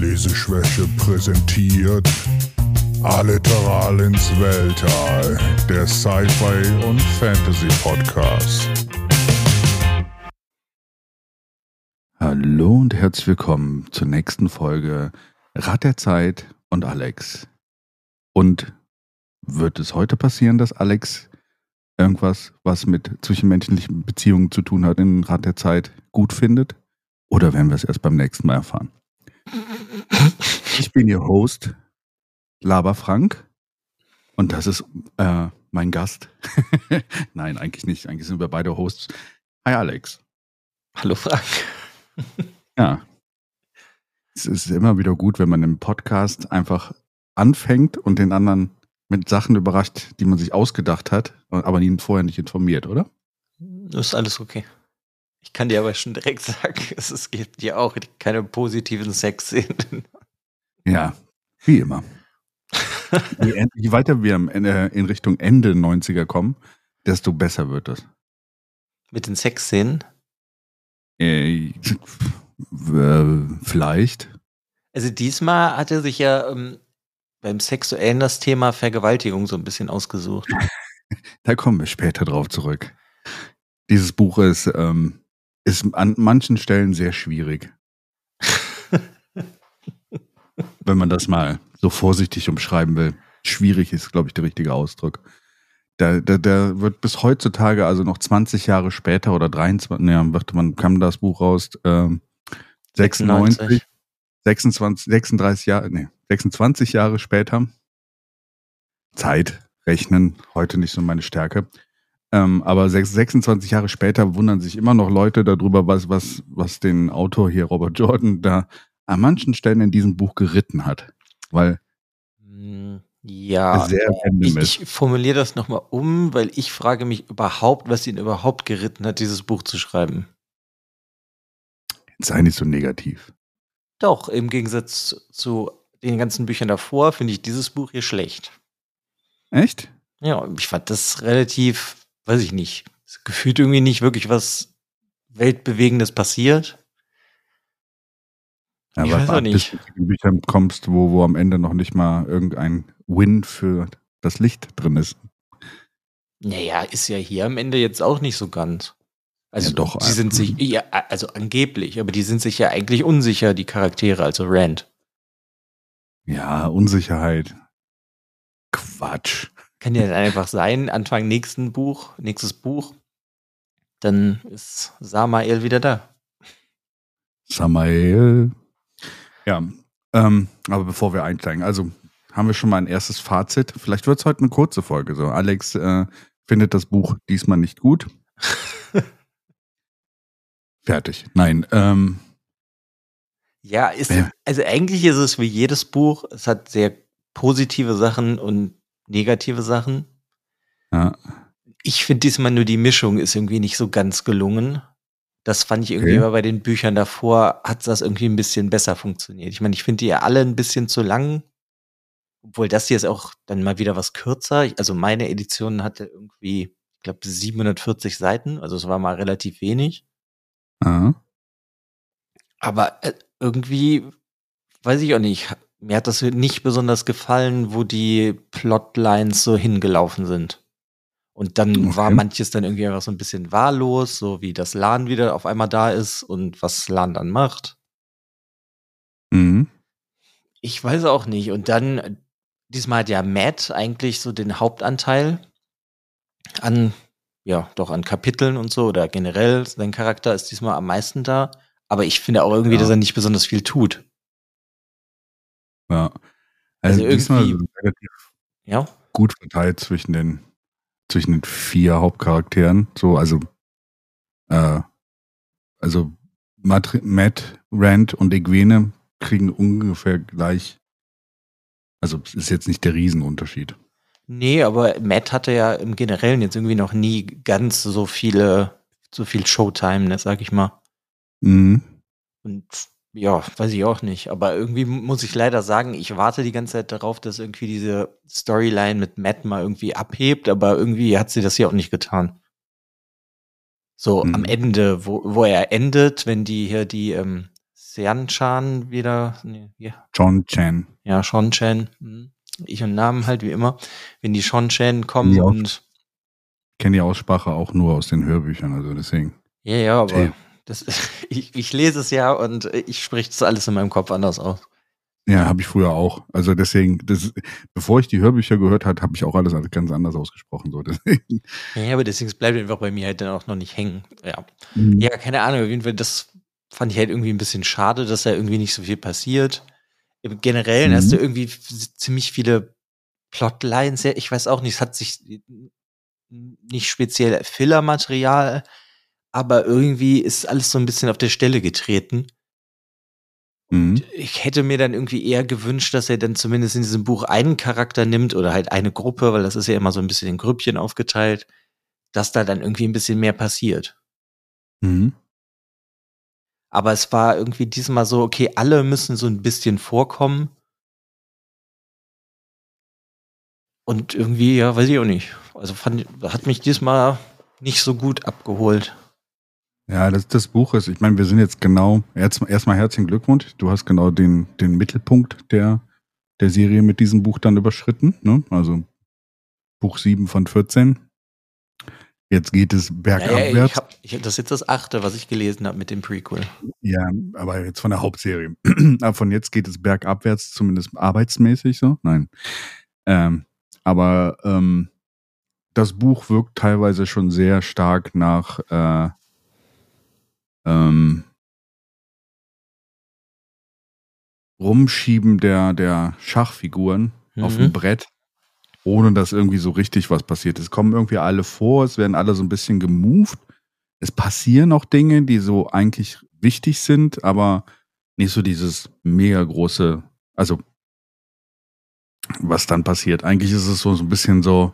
Leseschwäche präsentiert Alliteral ins Weltall, der Sci-Fi und Fantasy Podcast. Hallo und herzlich willkommen zur nächsten Folge Rat der Zeit und Alex. Und wird es heute passieren, dass Alex irgendwas, was mit zwischenmenschlichen Beziehungen zu tun hat, in Rat der Zeit gut findet? Oder werden wir es erst beim nächsten Mal erfahren? Ich bin Ihr Host, Laber Frank. Und das ist äh, mein Gast. Nein, eigentlich nicht. Eigentlich sind wir beide Hosts. Hi Alex. Hallo Frank. ja. Es ist immer wieder gut, wenn man im Podcast einfach anfängt und den anderen mit Sachen überrascht, die man sich ausgedacht hat, aber ihn vorher nicht informiert, oder? Das ist alles okay. Ich kann dir aber schon direkt sagen, es gibt ja auch keine positiven Sexszenen. Ja, wie immer. je, je, weiter wir in Richtung Ende 90er kommen, desto besser wird das. Mit den Sexszenen? Äh, vielleicht. Also diesmal hat er sich ja ähm, beim Sexuellen das Thema Vergewaltigung so ein bisschen ausgesucht. da kommen wir später drauf zurück. Dieses Buch ist, ähm, ist an manchen Stellen sehr schwierig. Wenn man das mal so vorsichtig umschreiben will. Schwierig ist, glaube ich, der richtige Ausdruck. Da, da, da wird bis heutzutage, also noch 20 Jahre später oder 23, ne, wird man kam das Buch raus, ähm, 96, 26, 36 Jahre, nee, 26 Jahre später. Zeit rechnen, heute nicht so meine Stärke. Ähm, aber 26 Jahre später wundern sich immer noch Leute darüber, was, was, was den Autor hier, Robert Jordan, da an manchen Stellen in diesem Buch geritten hat. Weil hm, ja, ich, ich formuliere das nochmal um, weil ich frage mich überhaupt, was ihn überhaupt geritten hat, dieses Buch zu schreiben. Sei nicht so negativ. Doch, im Gegensatz zu den ganzen Büchern davor finde ich dieses Buch hier schlecht. Echt? Ja, ich fand das relativ, weiß ich nicht, gefühlt irgendwie nicht wirklich was Weltbewegendes passiert. Ja, ich weiß auch nicht. Bis du kommst, wo, wo am Ende noch nicht mal irgendein Win für das Licht drin ist. Naja, ist ja hier am Ende jetzt auch nicht so ganz. Also ja, doch. Sie sind sich, ja, also angeblich, aber die sind sich ja eigentlich unsicher, die Charaktere, also Rand. Ja, Unsicherheit. Quatsch. Kann ja dann einfach sein, Anfang nächsten Buch, nächstes Buch, dann ist Samael wieder da. Samael. Ja, ähm, aber bevor wir einsteigen, also haben wir schon mal ein erstes Fazit. Vielleicht wird es heute eine kurze Folge. So, Alex äh, findet das Buch diesmal nicht gut. Fertig. Nein. Ähm, ja, ist, also eigentlich ist es wie jedes Buch. Es hat sehr positive Sachen und negative Sachen. Ja. Ich finde diesmal nur die Mischung ist irgendwie nicht so ganz gelungen. Das fand ich irgendwie okay. bei den Büchern davor, hat das irgendwie ein bisschen besser funktioniert. Ich meine, ich finde die ja alle ein bisschen zu lang. Obwohl das hier ist auch dann mal wieder was kürzer. Also meine Edition hatte irgendwie, ich glaube, 740 Seiten. Also es war mal relativ wenig. Aha. Aber äh, irgendwie, weiß ich auch nicht, mir hat das nicht besonders gefallen, wo die Plotlines so hingelaufen sind. Und dann okay. war manches dann irgendwie einfach so ein bisschen wahllos, so wie das LAN wieder auf einmal da ist und was LAN dann macht. Mhm. Ich weiß auch nicht. Und dann, diesmal hat ja Matt eigentlich so den Hauptanteil an, ja, doch an Kapiteln und so oder generell. Sein Charakter ist diesmal am meisten da. Aber ich finde auch irgendwie, ja. dass er nicht besonders viel tut. Ja. Also, also irgendwie relativ ja? gut verteilt zwischen den, zwischen den vier Hauptcharakteren. So, also, äh, also Matt, Matt, Rand und Egwene kriegen ungefähr gleich. Also es ist jetzt nicht der Riesenunterschied. Nee, aber Matt hatte ja im Generellen jetzt irgendwie noch nie ganz so viele, so viel Showtime, ne, sag ich mal. Mhm. Und ja, weiß ich auch nicht. Aber irgendwie muss ich leider sagen, ich warte die ganze Zeit darauf, dass irgendwie diese Storyline mit Matt mal irgendwie abhebt, aber irgendwie hat sie das hier auch nicht getan. So mhm. am Ende, wo, wo er endet, wenn die hier die ähm, Sean Chan wieder. Nee, ja. John Chan. Ja, Sean Chan. Hm. Ich und Namen halt wie immer. Wenn die Sean Chan kommen Ja. und. Kenne die Aussprache auch nur aus den Hörbüchern, also deswegen. Ja, ja, aber Hey. Das, ich, ich lese es ja und ich spreche das alles in meinem Kopf anders aus. Ja, habe ich früher auch. Also deswegen, das, bevor ich die Hörbücher gehört habe, habe ich auch alles ganz anders ausgesprochen. So. Deswegen. Ja, aber deswegen es bleibt einfach bei mir halt dann auch noch nicht hängen. Ja. Mhm. Ja, keine Ahnung, auf jeden Fall, das fand ich halt irgendwie ein bisschen schade, dass da irgendwie nicht so viel passiert. Im Generellen Mhm. hast du irgendwie f- ziemlich viele Plotlines, ich weiß auch nicht, es hat sich nicht speziell Filler-Material, aber irgendwie ist alles so ein bisschen auf der Stelle getreten. Mhm. Ich hätte mir dann irgendwie eher gewünscht, dass er dann zumindest in diesem Buch einen Charakter nimmt oder halt eine Gruppe, weil das ist ja immer so ein bisschen in Grüppchen aufgeteilt, dass da dann irgendwie ein bisschen mehr passiert. Mhm. Aber es war irgendwie diesmal so, okay, alle müssen so ein bisschen vorkommen. Und irgendwie, ja, weiß ich auch nicht. Also fand, hat mich diesmal nicht so gut abgeholt. Ja, das, das Buch ist, ich meine, wir sind jetzt genau, erst- erstmal herzlichen Glückwunsch. Du hast genau den, den Mittelpunkt der, der Serie mit diesem Buch dann überschritten. Ne? Also Buch 7 von 14. Jetzt geht es bergabwärts. ich hab, ich, das ist jetzt das achte, was ich gelesen habe mit dem Prequel. Ja, aber jetzt von der Hauptserie. aber von jetzt geht es bergabwärts, zumindest arbeitsmäßig so. Nein. Ähm, aber ähm, das Buch wirkt teilweise schon sehr stark nach äh, ähm, Rumschieben der, der Schachfiguren auf Mhm. dem Brett, ohne dass irgendwie so richtig was passiert. Es kommen irgendwie alle vor, es werden alle so ein bisschen gemoved. Es passieren auch Dinge, die so eigentlich wichtig sind, aber nicht so dieses mega große, also was dann passiert. Eigentlich ist es so, so ein bisschen so,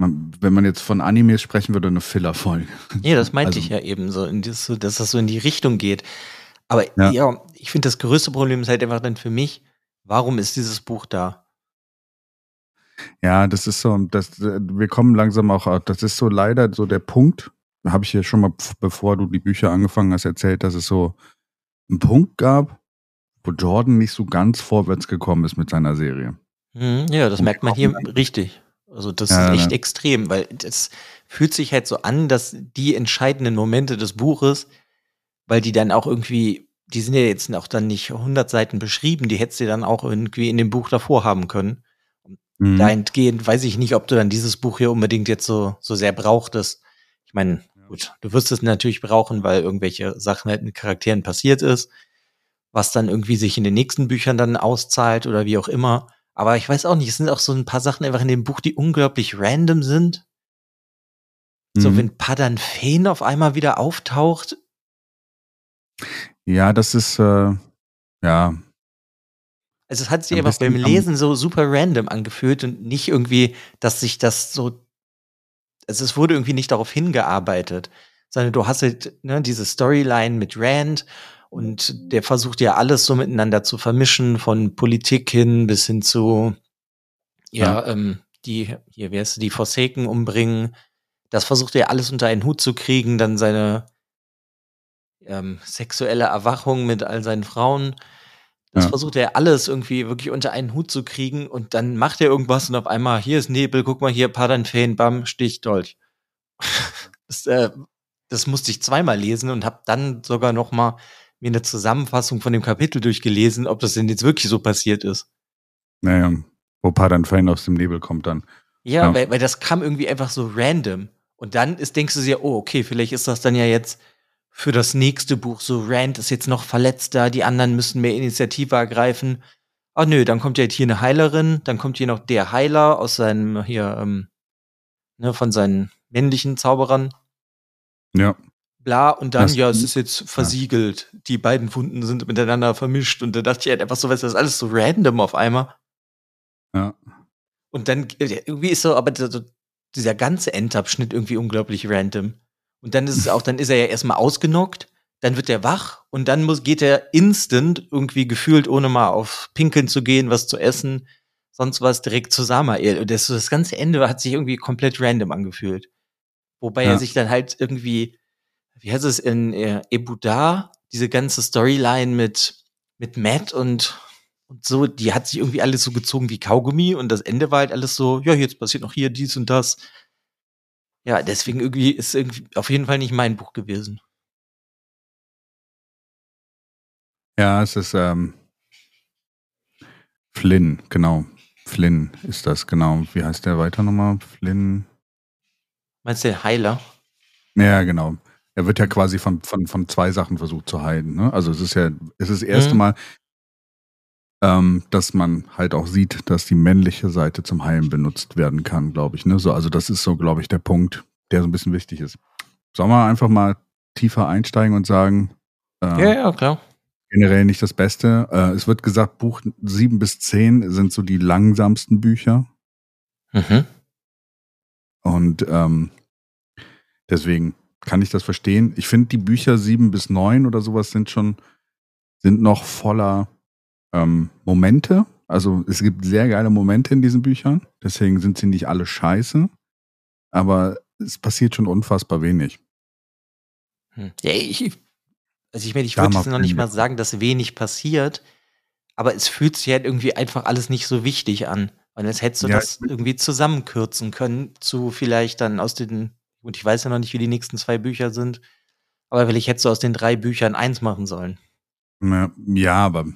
man, wenn man jetzt von Animes sprechen würde, eine Filler-Folge. Ja, das meinte Also- ich ja eben so, dass das so in die Richtung geht. Aber ja, Ja. ich finde, das größte Problem ist halt einfach dann für mich, warum ist dieses Buch da? Ja, das ist so, das, wir kommen langsam auch, das ist so leider so der Punkt, habe ich ja schon mal, bevor du die Bücher angefangen hast, erzählt, dass es so einen Punkt gab, wo Jordan nicht so ganz vorwärts gekommen ist mit seiner Serie. Mhm, ja, das Und merkt man hier richtig. Also das Ja, ist echt ne. extrem, weil das fühlt sich halt so an, dass die entscheidenden Momente des Buches, weil die dann auch irgendwie, die sind ja jetzt auch dann nicht 100 Seiten beschrieben, die hättest du dann auch irgendwie in dem Buch davor haben können. Mhm. Dahingehend weiß ich nicht, ob du dann dieses Buch hier unbedingt jetzt so, so sehr brauchtest. Ich meine, gut, du wirst es natürlich brauchen, weil irgendwelche Sachen halt mit Charakteren passiert ist, was dann irgendwie sich in den nächsten Büchern dann auszahlt oder wie auch immer. Aber ich weiß auch nicht, es sind auch so ein paar Sachen einfach in dem Buch, die unglaublich random sind. So, Mhm. wenn Padan Fane auf einmal wieder auftaucht, Ja, das ist, äh, ja, Also es hat sich einfach beim Lesen so super random angefühlt und nicht irgendwie, dass sich das so, also es wurde irgendwie nicht darauf hingearbeitet, sondern du hast halt ne, diese Storyline mit Rand und der versucht ja alles so miteinander zu vermischen, von Politik hin bis hin zu, ja, ähm, die, hier, wer ist die Forsaken umbringen. Das versucht er alles unter einen Hut zu kriegen, dann seine ähm, sexuelle Erwachung mit all seinen Frauen. Das Ja. versucht er alles irgendwie wirklich unter einen Hut zu kriegen und dann macht er irgendwas und auf einmal, hier ist Nebel, guck mal hier, Padan Fane, bam, Stich, Dolch. das, äh, das musste ich zweimal lesen und habe dann sogar noch mal mir eine Zusammenfassung von dem Kapitel durchgelesen, ob das denn jetzt wirklich so passiert ist. naja, wo Padan Fein aus dem Nebel kommt dann. Ja, Ja. Weil, weil das kam irgendwie einfach so random. Und dann ist, denkst du dir, oh, okay, vielleicht ist das dann ja jetzt für das nächste Buch so, Rand ist jetzt noch verletzt da, die anderen müssen mehr Initiative ergreifen. Ah nö, dann kommt ja jetzt hier eine Heilerin, dann kommt hier noch der Heiler aus seinem, hier, ähm, ne, von seinen männlichen Zauberern, Ja, bla, und dann, Das- ja, es ist jetzt versiegelt. Die beiden Wunden sind miteinander vermischt und da dachte ich halt einfach so, weißt du, das ist alles so random auf einmal. ja. Und dann äh, irgendwie ist so, aber so, dieser ganze Endabschnitt irgendwie unglaublich random. Und dann ist es auch, dann ist er ja erstmal ausgenockt, dann wird er wach und dann muss, geht er instant irgendwie gefühlt, ohne mal auf Pinkeln zu gehen, was zu essen, sonst was direkt zu Samael. Und das, das ganze Ende hat sich irgendwie komplett random angefühlt. Wobei Ja. er sich dann halt irgendwie, wie heißt es, in äh, Ebudar diese ganze Storyline mit, mit Matt und, und so, die hat sich irgendwie alles so gezogen wie Kaugummi und das Ende war halt alles so, ja, jetzt passiert noch hier dies und das. Ja, deswegen irgendwie ist irgendwie auf jeden Fall nicht mein Buch gewesen. Ja, es ist ähm, Flynn, genau. Flynn ist das, genau. Wie heißt der weiter nochmal? Flynn. Meinst du den Heiler? Ja, genau. Er wird ja quasi von, von, von zwei Sachen versucht zu heilen. Ne? Also es ist ja, es ist das erste mhm. Mal, ähm, dass man halt auch sieht, dass die männliche Seite zum Heilen benutzt werden kann, glaube ich. Ne? So, also das ist so, glaube ich, der Punkt, der so ein bisschen wichtig ist. Sollen wir einfach mal tiefer einsteigen und sagen, äh, ja, ja, klar generell nicht das Beste. Äh, es wird gesagt, Buch sieben bis zehn sind so die langsamsten Bücher. Mhm. Und ähm, deswegen kann ich das verstehen. Ich finde, die Bücher sieben bis neun oder sowas sind schon, sind noch voller ähm, Momente. Also es gibt sehr geile Momente in diesen Büchern. Deswegen sind sie nicht alle scheiße. Aber es passiert schon unfassbar wenig. Hm. Ja, ich also ich meine, ich würde jetzt noch nicht mal sagen, dass wenig passiert, aber es fühlt sich halt irgendwie einfach alles nicht so wichtig an. Und jetzt hättest du ja, das irgendwie zusammenkürzen können zu vielleicht dann aus den, und ich weiß ja noch nicht, wie die nächsten zwei Bücher sind, aber vielleicht hättest du aus den drei Büchern eins machen sollen. Ja, aber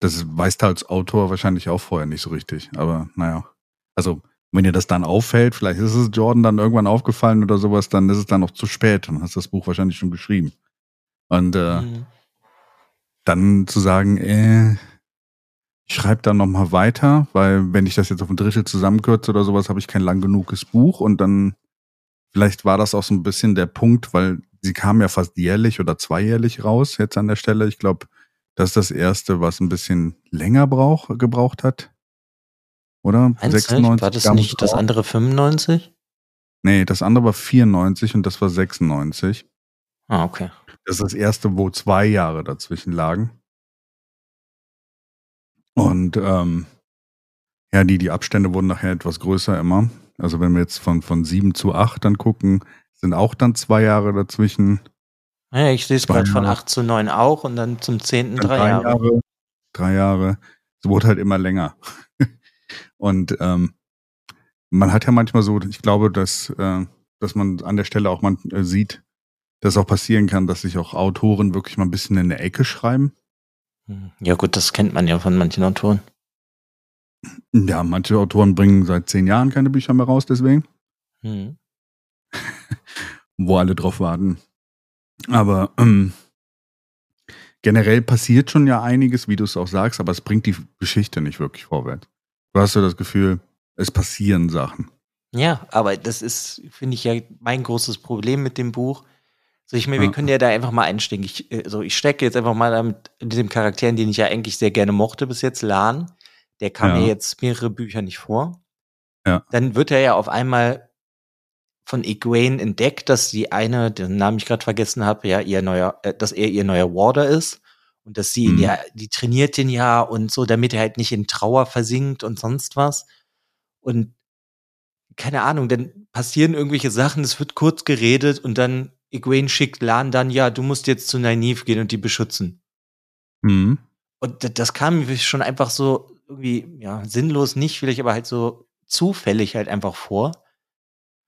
das weißt du als Autor wahrscheinlich auch vorher nicht so richtig. Aber naja, also wenn dir das dann auffällt, vielleicht ist es Jordan dann irgendwann aufgefallen oder sowas, dann ist es dann noch zu spät. Dann hast du das Buch wahrscheinlich schon geschrieben. Und äh, mhm. dann zu sagen, äh, ich schreibe dann nochmal weiter, weil wenn ich das jetzt auf ein Drittel zusammenkürze oder sowas, habe ich kein lang genuges Buch und dann vielleicht war das auch so ein bisschen der Punkt, weil sie kam ja fast jährlich oder zweijährlich raus jetzt an der Stelle. Ich glaube, das ist das erste, was ein bisschen länger brauch, gebraucht hat. Oder? 96 War das nicht das andere 95? Nee, das andere war 94 und das war 96. Ah, okay. Das ist das erste, wo zwei Jahre dazwischen lagen. Und ähm, ja, die, die Abstände wurden nachher etwas größer immer. Also wenn wir jetzt von, von sieben zu acht dann gucken, sind auch dann zwei Jahre dazwischen. Ja, ich sehe es gerade von acht zu neun auch und dann zum zehnten drei, drei Jahre. Jahre. Drei Jahre. Es wurde halt immer länger. und ähm, man hat ja manchmal so, ich glaube, dass, äh, dass man an der Stelle auch man äh, sieht, dass auch passieren kann, dass sich auch Autoren wirklich mal ein bisschen in der Ecke schreiben. Hm. Ja, gut, das kennt man ja von manchen Autoren. Ja, manche Autoren bringen seit zehn Jahren keine Bücher mehr raus, deswegen. Hm. Wo alle drauf warten. Aber ähm, generell passiert schon ja einiges, wie du es auch sagst, aber es bringt die Geschichte nicht wirklich vorwärts. Du hast ja das Gefühl, es passieren Sachen. Ja, aber das ist, finde ich ja, mein großes Problem mit dem Buch. So, ich meine, wir können ja da einfach mal einsteigen. Ich, äh, so, ich stecke jetzt einfach mal damit, in diesem Charakteren, den ich ja eigentlich sehr gerne mochte bis jetzt, Lan. Der kam ja. mir jetzt mehrere Bücher nicht vor. Ja. Dann wird er ja auf einmal von Egwene entdeckt, dass die eine, den Namen ich gerade vergessen habe, ja, ihr neuer, äh, dass er ihr neuer Warder ist und dass sie mhm. ja, die trainiert den ja und so, damit er halt nicht in Trauer versinkt und sonst was. Und keine Ahnung, dann passieren irgendwelche Sachen, es wird kurz geredet und dann Egwene schickt Lan dann, ja, du musst jetzt zu Nynaeve gehen und die beschützen. Mhm. Und das kam mir schon einfach so irgendwie, ja, sinnlos nicht, vielleicht aber halt so zufällig halt einfach vor.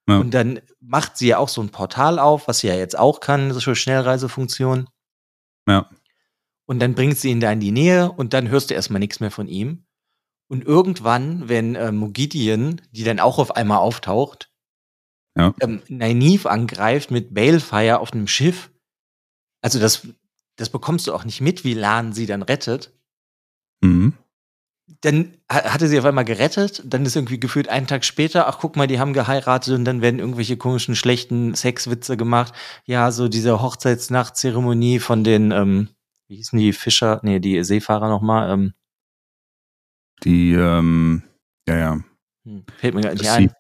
Ja. Und dann macht sie ja auch so ein Portal auf, was sie ja jetzt auch kann, so Schnellreisefunktion. Ja. Und dann bringt sie ihn da in die Nähe und dann hörst du erstmal nichts mehr von ihm. Und irgendwann, wenn äh, Mogidian, die dann auch auf einmal auftaucht, ja. ähm, Nynaeve angreift mit Balefire auf einem Schiff. Also das, das bekommst du auch nicht mit, wie Lan sie dann rettet. Mhm. Dann hatte sie auf einmal gerettet, dann ist irgendwie gefühlt einen Tag später, ach guck mal, die haben geheiratet und dann werden irgendwelche komischen, schlechten Sexwitze gemacht. Ja, so diese Hochzeitsnachtzeremonie von den, ähm, wie hießen die Fischer, nee, die Seefahrer nochmal, ähm, Die, ähm, ja, ja. Hm, fällt mir gar nicht ein.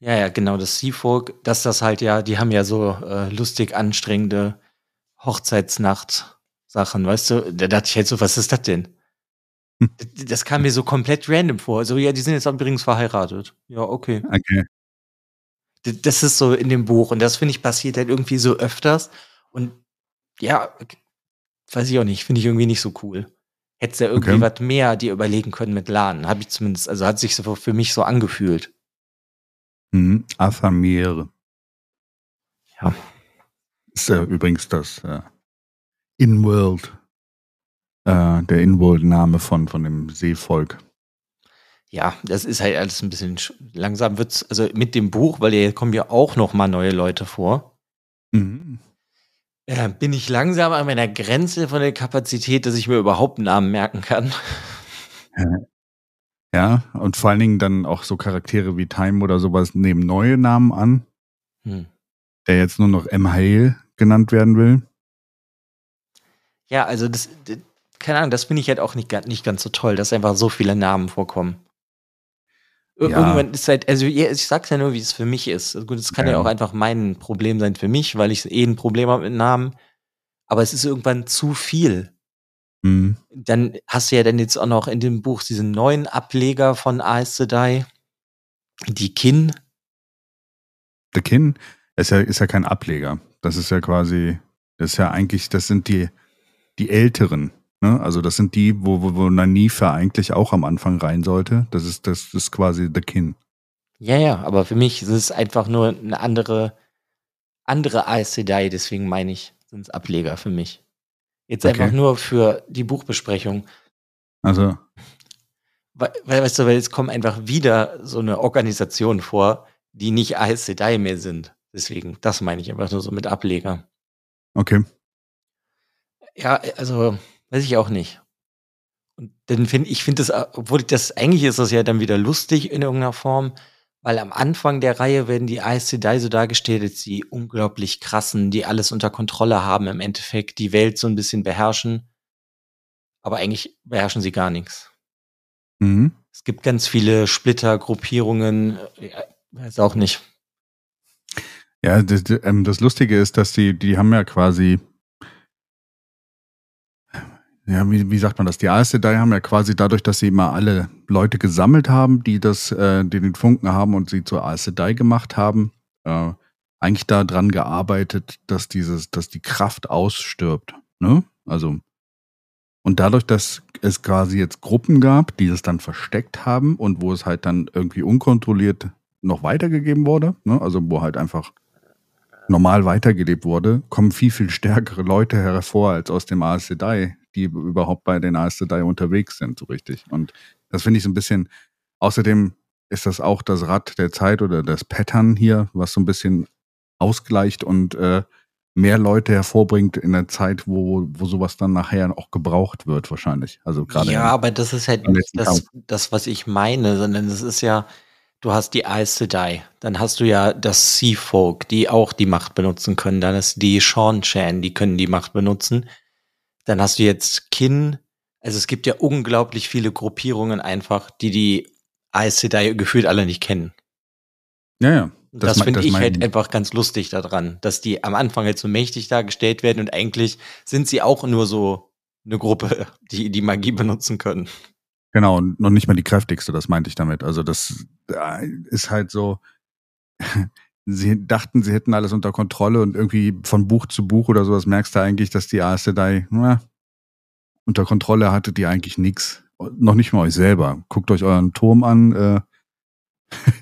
Ja, ja, genau, das Seafolk, dass das halt ja, die haben ja so äh, lustig anstrengende Hochzeitsnacht-Sachen, weißt du? Da dachte ich halt so, was ist das denn? Das kam mir so komplett random vor. So, ja, die sind jetzt übrigens verheiratet. Ja, okay. Okay. Das ist so in dem Buch und das finde ich passiert halt irgendwie so öfters und ja, weiß ich auch nicht, finde ich irgendwie nicht so cool. Hättest du ja irgendwie okay. was mehr dir überlegen können mit Laden. Habe ich zumindest, also hat sich so für mich so angefühlt. Mhm. Athamere. Ja. Ist äh, übrigens das äh, In-World, äh, der In-World-Name von, von dem Seevolk. Ja, das ist halt alles ein bisschen langsam wird's, also mit dem Buch, weil hier kommen ja auch noch mal neue Leute vor. Mhm. Äh, bin ich langsam an meiner Grenze von der Kapazität, dass ich mir überhaupt einen Namen merken kann. Ja, und vor allen Dingen dann auch so Charaktere wie Time oder sowas nehmen neue Namen an. Hm. Der jetzt nur noch M. Hale genannt werden will. Ja, also das keine Ahnung, das finde ich halt auch nicht, nicht ganz so toll, dass einfach so viele Namen vorkommen. Ja. Irgendwann ist halt, also ich sag's ja nur, wie es für mich ist. Also gut, es kann ja. ja. auch einfach mein Problem sein für mich, weil ich eh ein Problem habe mit Namen. Aber es ist irgendwann zu viel. Mhm. Dann hast du ja dann jetzt auch noch in dem Buch diesen neuen Ableger von Aes Sedai, die Kin. The Kin ist ja, ist ja kein Ableger. Das ist ja quasi, das ist ja eigentlich, das sind die, die Älteren. Ne? Also das sind die, wo, wo, wo Nanifa eigentlich auch am Anfang rein sollte. Das ist, das ist quasi The Kin. Ja, ja, aber für mich ist es einfach nur eine andere, andere Aes Sedai, deswegen meine ich, sind es Ableger für mich. Jetzt okay. einfach nur für die Buchbesprechung. Also. Weil, weißt du, weil jetzt kommen einfach wieder so eine Organisation vor, die nicht Aes Sedai mehr sind. Deswegen, das meine ich einfach nur so mit Ableger. Okay. Ja, also, weiß ich auch nicht. Und dann finde ich, finde das, obwohl das, eigentlich ist das ja dann wieder lustig in irgendeiner Form, weil am Anfang der Reihe werden die Aes Sedai so dargestellt als die unglaublich krassen, die alles unter Kontrolle haben im Endeffekt, die Welt so ein bisschen beherrschen. Aber eigentlich beherrschen sie gar nichts. Mhm. Es gibt ganz viele Splittergruppierungen, ja, weiß auch nicht. Ja, das, ähm, das Lustige ist, dass die, die haben ja quasi ja, wie, wie sagt man das? Die Aes Sedai haben ja quasi dadurch, dass sie immer alle Leute gesammelt haben, die das, äh, die den Funken haben und sie zur Aes Sedai gemacht haben, äh, eigentlich daran gearbeitet, dass dieses, dass die Kraft ausstirbt. Ne? Also und dadurch, dass es quasi jetzt Gruppen gab, die es dann versteckt haben und wo es halt dann irgendwie unkontrolliert noch weitergegeben wurde, ne? also wo halt einfach normal weitergelebt wurde, kommen viel, viel stärkere Leute hervor als aus dem Aes Sedai, die überhaupt bei den Aes Sedai unterwegs sind, so richtig. Und das finde ich so ein bisschen, außerdem ist das auch das Rad der Zeit oder das Pattern hier, was so ein bisschen ausgleicht und äh, mehr Leute hervorbringt in der Zeit, wo, wo sowas dann nachher auch gebraucht wird, wahrscheinlich. Also gerade. Ja, aber das ist halt nicht das, das, was ich meine, sondern das ist ja, du hast die Aes Sedai, dann hast du ja das Sea Folk, die auch die Macht benutzen können, dann ist die Sean Chan, die können die Macht benutzen. Dann hast du jetzt Kin. Also es gibt ja unglaublich viele Gruppierungen einfach, die die Aes Sedai gefühlt alle nicht kennen. Ja, ja. Das, das finde ich halt einfach ganz lustig daran, dass die am Anfang halt so mächtig dargestellt werden und eigentlich sind sie auch nur so eine Gruppe, die die Magie benutzen können. Genau, und noch nicht mal die kräftigste, das meinte ich damit. Also das ist halt so, sie dachten, sie hätten alles unter Kontrolle und irgendwie von Buch zu Buch oder sowas merkst du eigentlich, dass die Sedai na, unter Kontrolle hatte die eigentlich nichts. Noch nicht mal euch selber. Guckt euch euren Turm an. Äh,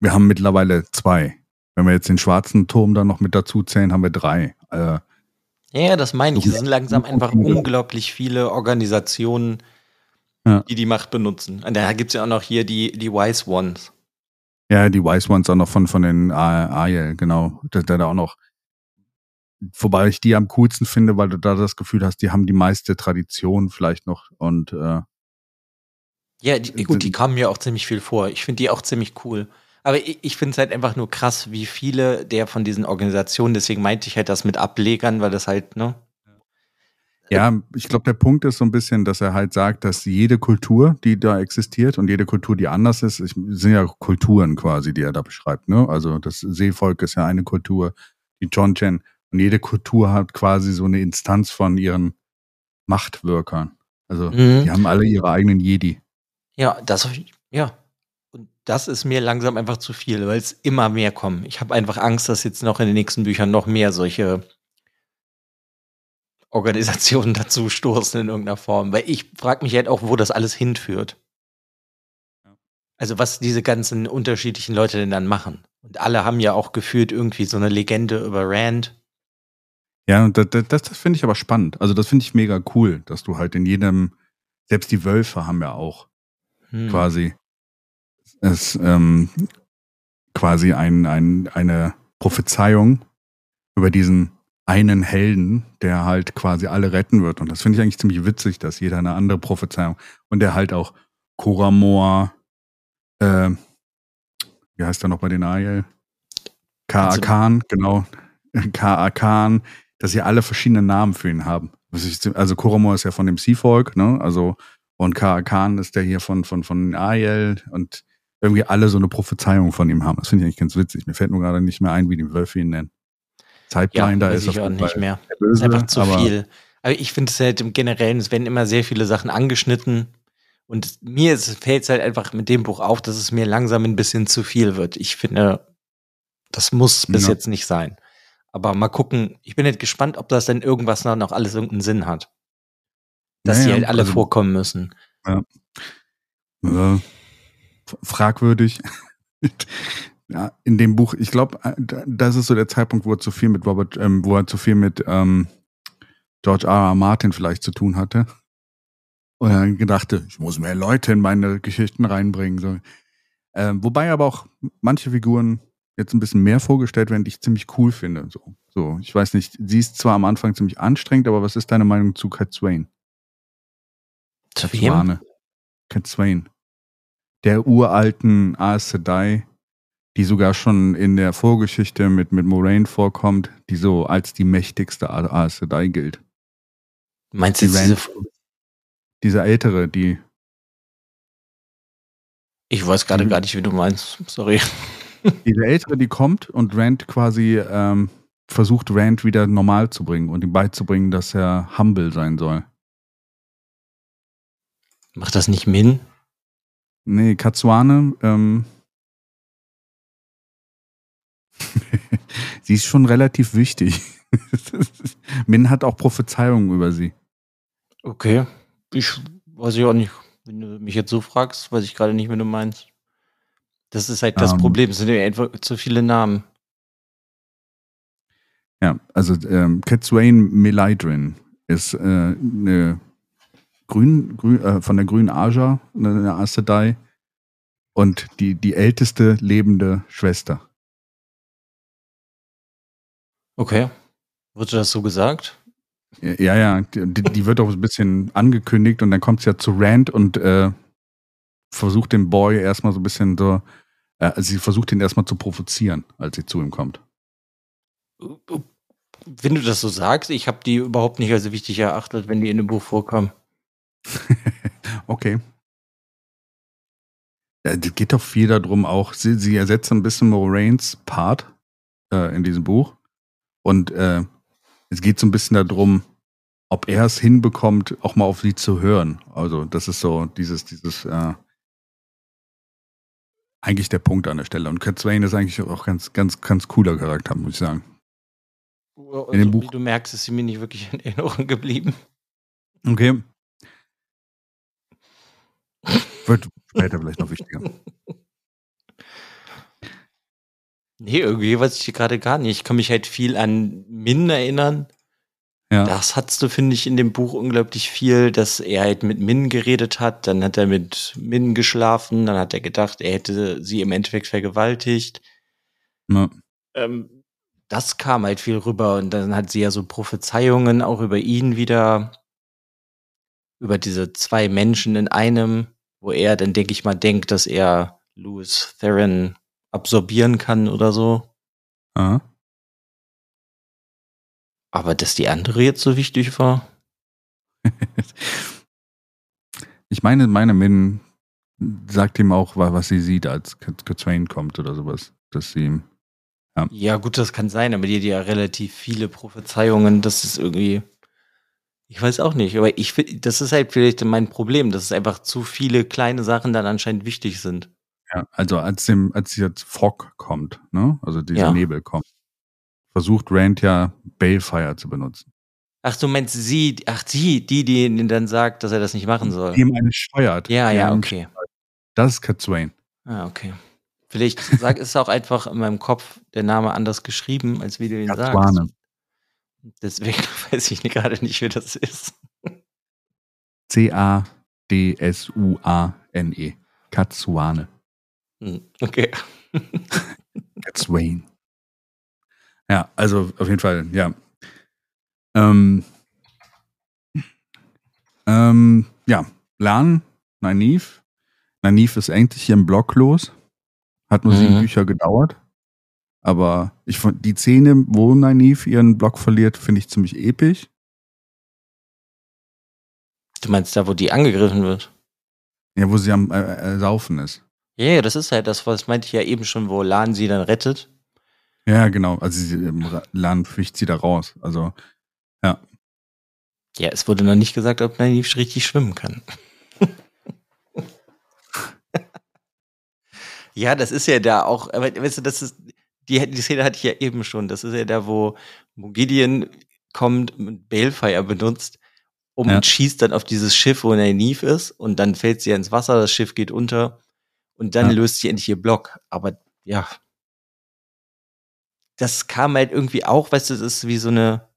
wir haben mittlerweile zwei. Wenn wir jetzt den schwarzen Turm dann noch mit dazu zählen, haben wir drei. Äh, ja, das meine ich. Es sind langsam einfach unglaublich viele Organisationen, ja. die die Macht benutzen. Und da gibt es ja auch noch hier die, die Wise Ones. Ja, die Wise Ones auch noch von, von den Ariel, genau. Da, da auch noch. Wobei ich die am coolsten finde, weil du da das Gefühl hast, die haben die meiste Tradition vielleicht noch und äh, ja, die, gut, die kamen mir auch ziemlich viel vor. Ich finde die auch ziemlich cool. Aber ich, ich finde es halt einfach nur krass, wie viele der von diesen Organisationen, deswegen meinte ich halt das mit Ablegern, weil das halt, ne, ja, ich glaube, der Punkt ist so ein bisschen, dass er halt sagt, dass jede Kultur, die da existiert und jede Kultur, die anders ist, sind ja Kulturen quasi, die er da beschreibt. Ne? Also das Seevolk ist ja eine Kultur, die Chonchen. Und jede Kultur hat quasi so eine Instanz von ihren Machtwirkern. Also mhm. die haben alle ihre eigenen Jedi. Ja, das, ja. Und das ist mir langsam einfach zu viel, weil es immer mehr kommen. Ich habe einfach Angst, dass jetzt noch in den nächsten Büchern noch mehr solche Organisationen dazu stoßen in irgendeiner Form. Weil ich frage mich halt auch, wo das alles hinführt. Also was diese ganzen unterschiedlichen Leute denn dann machen. Und alle haben ja auch gefühlt irgendwie so eine Legende über Rand. Ja, das, das, das finde ich aber spannend. Also das finde ich mega cool, dass du halt in jedem, selbst die Wölfe haben ja auch hm. quasi es ähm, quasi ein, ein, eine Prophezeiung über diesen einen Helden, der halt quasi alle retten wird. Und das finde ich eigentlich ziemlich witzig, dass jeder eine andere Prophezeiung und der halt auch Koramor, äh, wie heißt der noch bei den Ariel? K.A. Khan, genau. K.A. Khan, dass sie alle verschiedene Namen für ihn haben. Also Koramor ist ja von dem Seafolk, ne? Also und K.A. Khan ist der hier von, von, von Ariel und irgendwie alle so eine Prophezeiung von ihm haben. Das finde ich eigentlich ganz witzig. Mir fällt nur gerade nicht mehr ein, wie die Wölfe ihn nennen. Zeitplan, ja, da ist ich auch nicht mehr. Böse, ist einfach zu aber viel. Aber ich finde es halt im Generellen, es werden immer sehr viele Sachen angeschnitten. Und mir fällt es halt einfach mit dem Buch auf, dass es mir langsam ein bisschen zu viel wird. Ich finde, das muss bis ja. jetzt nicht sein. Aber mal gucken, ich bin halt gespannt, ob das denn irgendwas noch alles irgendeinen Sinn hat. Dass naja, sie halt alle also, vorkommen müssen. Ja. Äh, fragwürdig. ja, in dem Buch, ich glaube, äh, das ist so der Zeitpunkt, wo er zu viel mit Robert, ähm, wo er zu viel mit ähm, George R. R. Martin vielleicht zu tun hatte. Und dann gedachte, ich muss mehr Leute in meine Geschichten reinbringen. So. Ähm, wobei aber auch manche Figuren jetzt ein bisschen mehr vorgestellt werden, die ich ziemlich cool finde. So, so, ich weiß nicht, sie ist zwar am Anfang ziemlich anstrengend, aber was ist deine Meinung zu Cat Swain? Zu wem? Cat Swain. Der uralten Aes Sedai, die sogar schon in der Vorgeschichte mit, mit Moraine vorkommt, die so als die mächtigste Aes Sedai gilt. Meinst du die diese, diese ältere, die. Ich weiß gerade gar nicht, wie du meinst. Sorry. Diese ältere, die kommt und Rand quasi ähm, versucht, Rand wieder normal zu bringen und ihm beizubringen, dass er humble sein soll. Macht das nicht Min? Nee, Katsuane, ähm, sie ist schon relativ wichtig. Min hat auch Prophezeiungen über sie. Okay. Ich weiß ich auch nicht. Wenn du mich jetzt so fragst, weiß ich gerade nicht, wie du meinst. Das ist halt das um, ähm. Problem. Es sind ja einfach zu viele Namen. Ja, also ähm, Cat Swain Melydrin ist äh, eine grün, grün äh, von der grünen Aja, eine Aes Sedai und die, die älteste lebende Schwester. Okay. Wurde das so gesagt? Ja, ja, die, die wird auch ein bisschen angekündigt und dann kommt es ja zu Rand und äh, versucht den Boy erstmal so ein bisschen so, äh, also sie versucht ihn erstmal zu provozieren, als sie zu ihm kommt. Wenn du das so sagst, ich habe die überhaupt nicht als wichtig erachtet, wenn die in dem Buch vorkommen. okay. Es geht doch viel darum auch, sie, sie ersetzt ein bisschen Moraines Part äh, in diesem Buch. Und äh, es geht so ein bisschen darum, ob er es hinbekommt, auch mal auf sie zu hören. Also, das ist so dieses, dieses, äh, eigentlich der Punkt an der Stelle. Und Cat Swain ist eigentlich auch ganz, ganz, ganz cooler Charakter, muss ich sagen. Also, in dem Buch. Wie du merkst, ist sie mir nicht wirklich in Erinnerung geblieben. Okay. Wird später vielleicht noch wichtiger. Nee, irgendwie weiß ich gerade gar nicht. Ich kann mich halt viel an Min erinnern. Ja. Das hattest du, finde ich, in dem Buch unglaublich viel, dass er halt mit Min geredet hat, dann hat er mit Min geschlafen, dann hat er gedacht, er hätte sie im Endeffekt vergewaltigt. Ja. Ähm, das kam halt viel rüber und dann hat sie ja so Prophezeiungen auch über ihn wieder, über diese zwei Menschen in einem, wo er dann, denke ich mal, denkt, dass er Louis Theron absorbieren kann oder so. Aha. Aber dass die andere jetzt so wichtig war? ich meine, meine Min sagt ihm auch, was sie sieht, als Katwain kommt oder sowas. Dass sie. Ja. ja, gut, das kann sein, aber die hat ja relativ viele Prophezeiungen. Das ist irgendwie. Ich weiß auch nicht, aber ich finde, das ist halt vielleicht mein Problem, dass es einfach zu viele kleine Sachen dann anscheinend wichtig sind. Ja, also als dem, als jetzt Fog kommt, ne? Also dieser ja. Nebel kommt, versucht Rand ja Balefire zu benutzen. Ach, du meinst sie, ach, sie, die, die ihnen dann sagt, dass er das nicht machen soll. Die ihm eine steuert. Ja, ja, okay. steuert. Das ist Cat Swain. Ah, okay. Vielleicht sag, ist auch einfach in meinem Kopf der Name anders geschrieben, als wie du ihn sagst. Katsuane. Deswegen weiß ich gerade nicht, wer das ist. C-A-D-S-U-A-N-E. Katsuane. Hm, Okay. Cat Swain. Ja, also auf jeden Fall, ja. Ähm, ähm, ja, Lernen, Naiv. Naiv ist eigentlich hier im Block los. Hat nur sieben Mhm. Bücher gedauert. Aber ich fand die Szene, wo Naiv ihren Block verliert, finde ich ziemlich episch. Du meinst da, wo die angegriffen wird? Ja, wo sie am äh, äh, Saufen ist. Ja, ja, das ist halt das, was meinte ich ja eben schon, wo Lan sie dann rettet. Ja, genau. Also sie ähm, Lernen ficht sie da raus. Also, Ja, es wurde noch nicht gesagt, ob Naiv richtig schwimmen kann. ja, das ist ja da auch, aber weißt du, das ist, die, die Szene hatte ich ja eben schon. Das ist ja da, wo, Gideon kommt und Balefire benutzt um Ja. und schießt dann auf dieses Schiff, wo Naiv ist und dann fällt sie ins Wasser, das Schiff geht unter und dann Ja. löst sie endlich ihr Block. Aber ja, das kam halt irgendwie auch, weißt du, das ist wie so eine,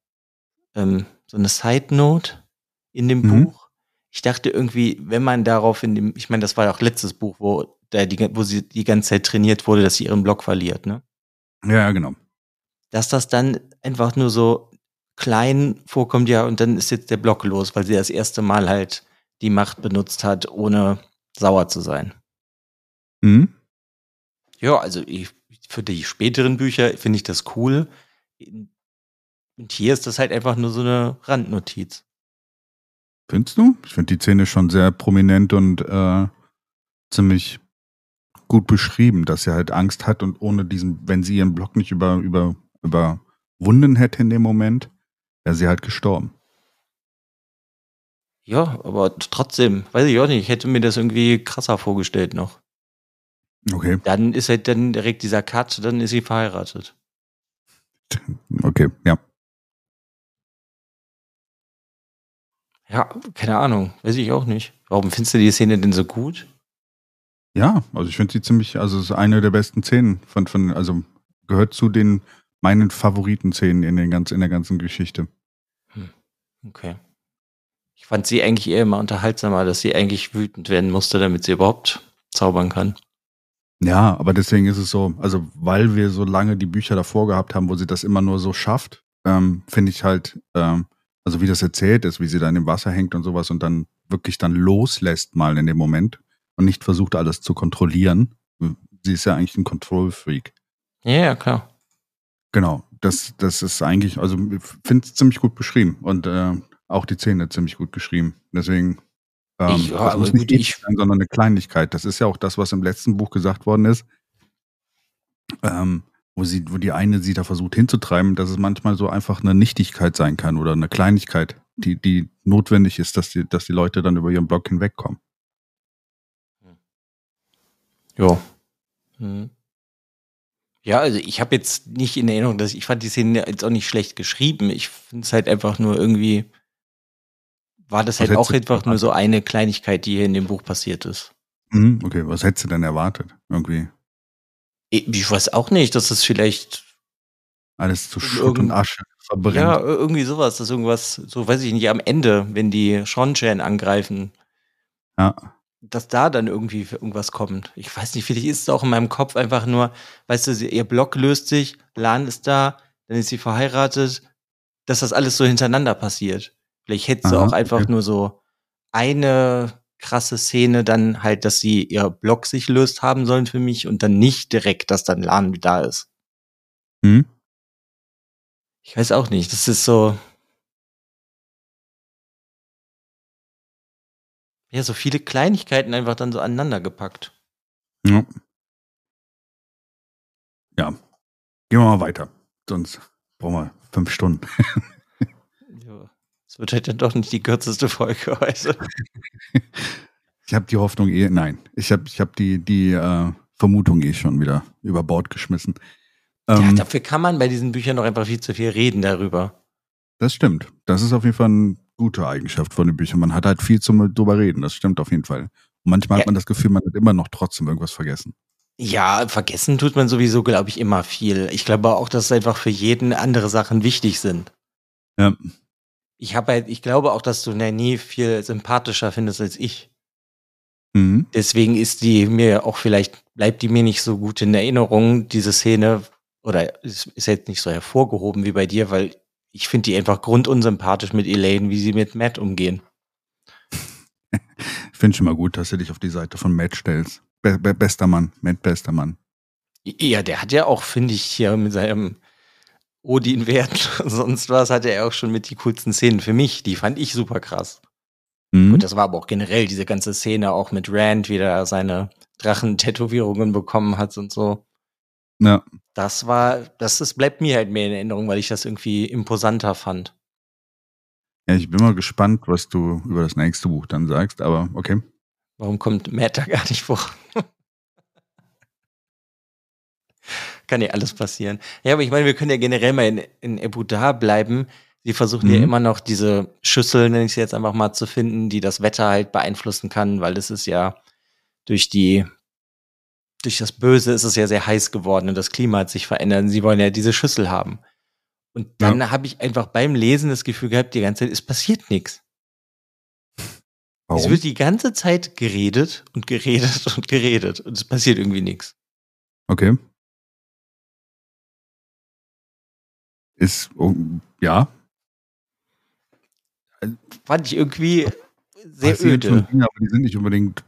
ähm, so eine Side Note in dem Mhm. Buch. Ich dachte irgendwie, wenn man darauf in dem, ich meine, das war ja auch letztes Buch, wo da die, wo sie die ganze Zeit trainiert wurde, dass sie ihren Block verliert, ne? ja, ja, genau. Dass das dann einfach nur so klein vorkommt, ja, und dann ist jetzt der Block los, weil sie das erste Mal halt die Macht benutzt hat, ohne sauer zu sein. Mhm. Ja, also ich, für die späteren Bücher finde ich das cool. Und hier ist das halt einfach nur so eine Randnotiz. Findest du? Ich finde die Szene schon sehr prominent und äh, ziemlich gut beschrieben, dass sie halt Angst hat und ohne diesen, wenn sie ihren Block nicht über, über, überwunden hätte in dem Moment, wäre sie halt gestorben. Ja, aber trotzdem, weiß ich auch nicht, ich hätte mir das irgendwie krasser vorgestellt noch. Okay, Dann ist halt dann direkt dieser Cut, dann ist sie verheiratet. okay, ja. Ja, keine Ahnung, weiß ich auch nicht. Warum findest du die Szene denn so gut? Ja, also ich finde sie ziemlich, also es ist eine der besten Szenen von, von, also gehört zu den meinen Favoriten-Szenen in, den ganz, in der ganzen Geschichte. Okay. Ich fand sie eigentlich eher immer unterhaltsamer, dass sie eigentlich wütend werden musste, damit sie überhaupt zaubern kann. Ja, aber deswegen ist es so, also weil wir so lange die Bücher davor gehabt haben, wo sie das immer nur so schafft, ähm, finde ich halt, ähm, also wie das erzählt ist, wie sie da in dem Wasser hängt und sowas und dann wirklich dann loslässt mal in dem Moment und nicht versucht alles zu kontrollieren. Sie ist ja eigentlich ein Control-Freak. Ja, ja, klar. Genau, das, das ist eigentlich, also ich finde es ziemlich gut beschrieben und äh, auch die Szene ziemlich gut geschrieben. Deswegen, ähm, Ich- ja, das muss nicht ich- sein, sondern eine Kleinigkeit. Das ist ja auch das, was im letzten Buch gesagt worden ist, ähm, wo sie, wo die eine sie da versucht hinzutreiben, dass es manchmal so einfach eine Nichtigkeit sein kann oder eine Kleinigkeit, die, die notwendig ist, dass die, dass die Leute dann über ihren Block hinwegkommen. Ja. Mhm. Ja, also ich habe jetzt nicht in Erinnerung, dass ich, ich fand die Szene jetzt auch nicht schlecht geschrieben. Ich finde es halt einfach nur irgendwie, war das Was halt auch einfach nur so eine Kleinigkeit, die hier in dem Buch passiert ist. Mhm, okay, was hättest du denn erwartet? Irgendwie Ich, weiß auch nicht, dass das vielleicht alles zu Schutt und Asche verbrennt. Ja, ir- irgendwie sowas, dass irgendwas, so weiß ich nicht, am Ende, wenn die Shonchan angreifen, ja. dass da dann irgendwie irgendwas kommt. Ich weiß nicht, vielleicht ist es auch in meinem Kopf einfach nur, weißt du, ihr Block löst sich, Lan ist da, dann ist sie verheiratet, dass das alles so hintereinander passiert. Vielleicht hätte sie auch einfach okay. nur so eine krasse Szene dann halt, dass sie ihr Block sich löst haben sollen für mich und dann nicht direkt, dass dann Lan da ist. Hm? Ich weiß auch nicht, das ist so. Ja, so viele Kleinigkeiten einfach dann so aneinander gepackt. Ja. Ja. Gehen wir mal weiter. Sonst brauchen wir fünf Stunden. Ja. Es wird halt dann doch nicht die kürzeste Folge heute. Ich habe die Hoffnung eh, nein, ich habe ich hab die, die äh, Vermutung eh schon wieder über Bord geschmissen. ja, Ähm, dafür kann man bei diesen Büchern noch einfach viel zu viel reden darüber. Das stimmt. Das ist auf jeden Fall eine gute Eigenschaft von den Büchern. Man hat halt viel zum drüber reden. Das stimmt auf jeden Fall. Und manchmal ja. hat man das Gefühl, man hat immer noch trotzdem irgendwas vergessen. Ja, vergessen tut man sowieso, glaube ich, immer viel. Ich glaube auch, dass einfach für jeden andere Sachen wichtig sind. Ja. Ich habe halt, ich glaube auch, dass du Nanny viel sympathischer findest als ich. Mhm. Deswegen ist die mir auch vielleicht, bleibt die mir nicht so gut in Erinnerung, diese Szene, oder ist, ist jetzt nicht so hervorgehoben wie bei dir, weil ich finde die einfach grundunsympathisch mit Elaine, wie sie mit Matt umgehen. ich finde schon mal gut, dass du dich auf die Seite von Matt stellst. Be be bester Mann, Matt bester Mann. Ja, der hat ja auch, finde ich, hier mit seinem Odin-Wert und sonst was, hat er auch schon mit die coolsten Szenen für mich. Die fand ich super krass. Mhm. Und das war aber auch generell diese ganze Szene auch mit Rand, wie er seine Drachen-Tätowierungen bekommen hat und so. Ja. Das war, das ist, bleibt mir halt mehr in Erinnerung, weil ich das irgendwie imposanter fand. Ja, ich bin mal gespannt, was du über das nächste Buch dann sagst, aber okay. Warum kommt Matt da gar nicht vor? Kann ja alles passieren. Ja, aber ich meine, wir können ja generell mal in, in Abu Da bleiben. Sie versuchen mhm. ja immer noch diese Schüssel, nenne ich sie jetzt einfach mal, zu finden, die das Wetter halt beeinflussen kann, weil es ist ja durch die, durch das Böse ist es ja sehr heiß geworden und das Klima hat sich verändert. Sie wollen ja diese Schüssel haben. Und dann ja. habe ich einfach beim Lesen das Gefühl gehabt, die ganze Zeit, es passiert nichts. Warum? Es wird die ganze Zeit geredet und geredet und geredet und es passiert irgendwie nichts. Okay. Ist, oh, ja. Fand ich irgendwie sehr Passiert öde. Dinge, aber die sind nicht unbedingt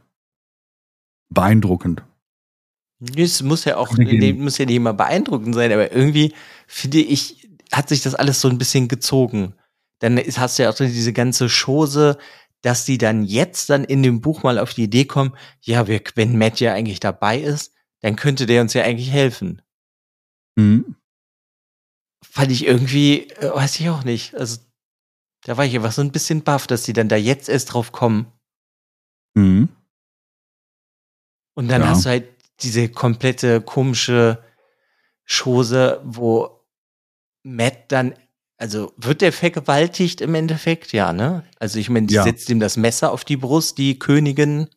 beeindruckend. Es muss ja auch, muss ja nicht immer beeindruckend sein, aber irgendwie finde ich, hat sich das alles so ein bisschen gezogen. Dann hast du ja auch diese ganze Chose, dass die dann jetzt dann in dem Buch mal auf die Idee kommen, ja, wir, wenn Matt ja eigentlich dabei ist, dann könnte der uns ja eigentlich helfen. Mhm. Fand ich irgendwie, äh, weiß ich auch nicht. Also, da war ich einfach so ein bisschen baff, dass die dann da jetzt erst drauf kommen. Mhm. Und dann ja. hast du halt diese komplette komische Chose, wo Matt dann also wird der vergewaltigt im Endeffekt? Ja, ne? Also ich meine, die ja. setzt ihm das Messer auf die Brust, die Königin.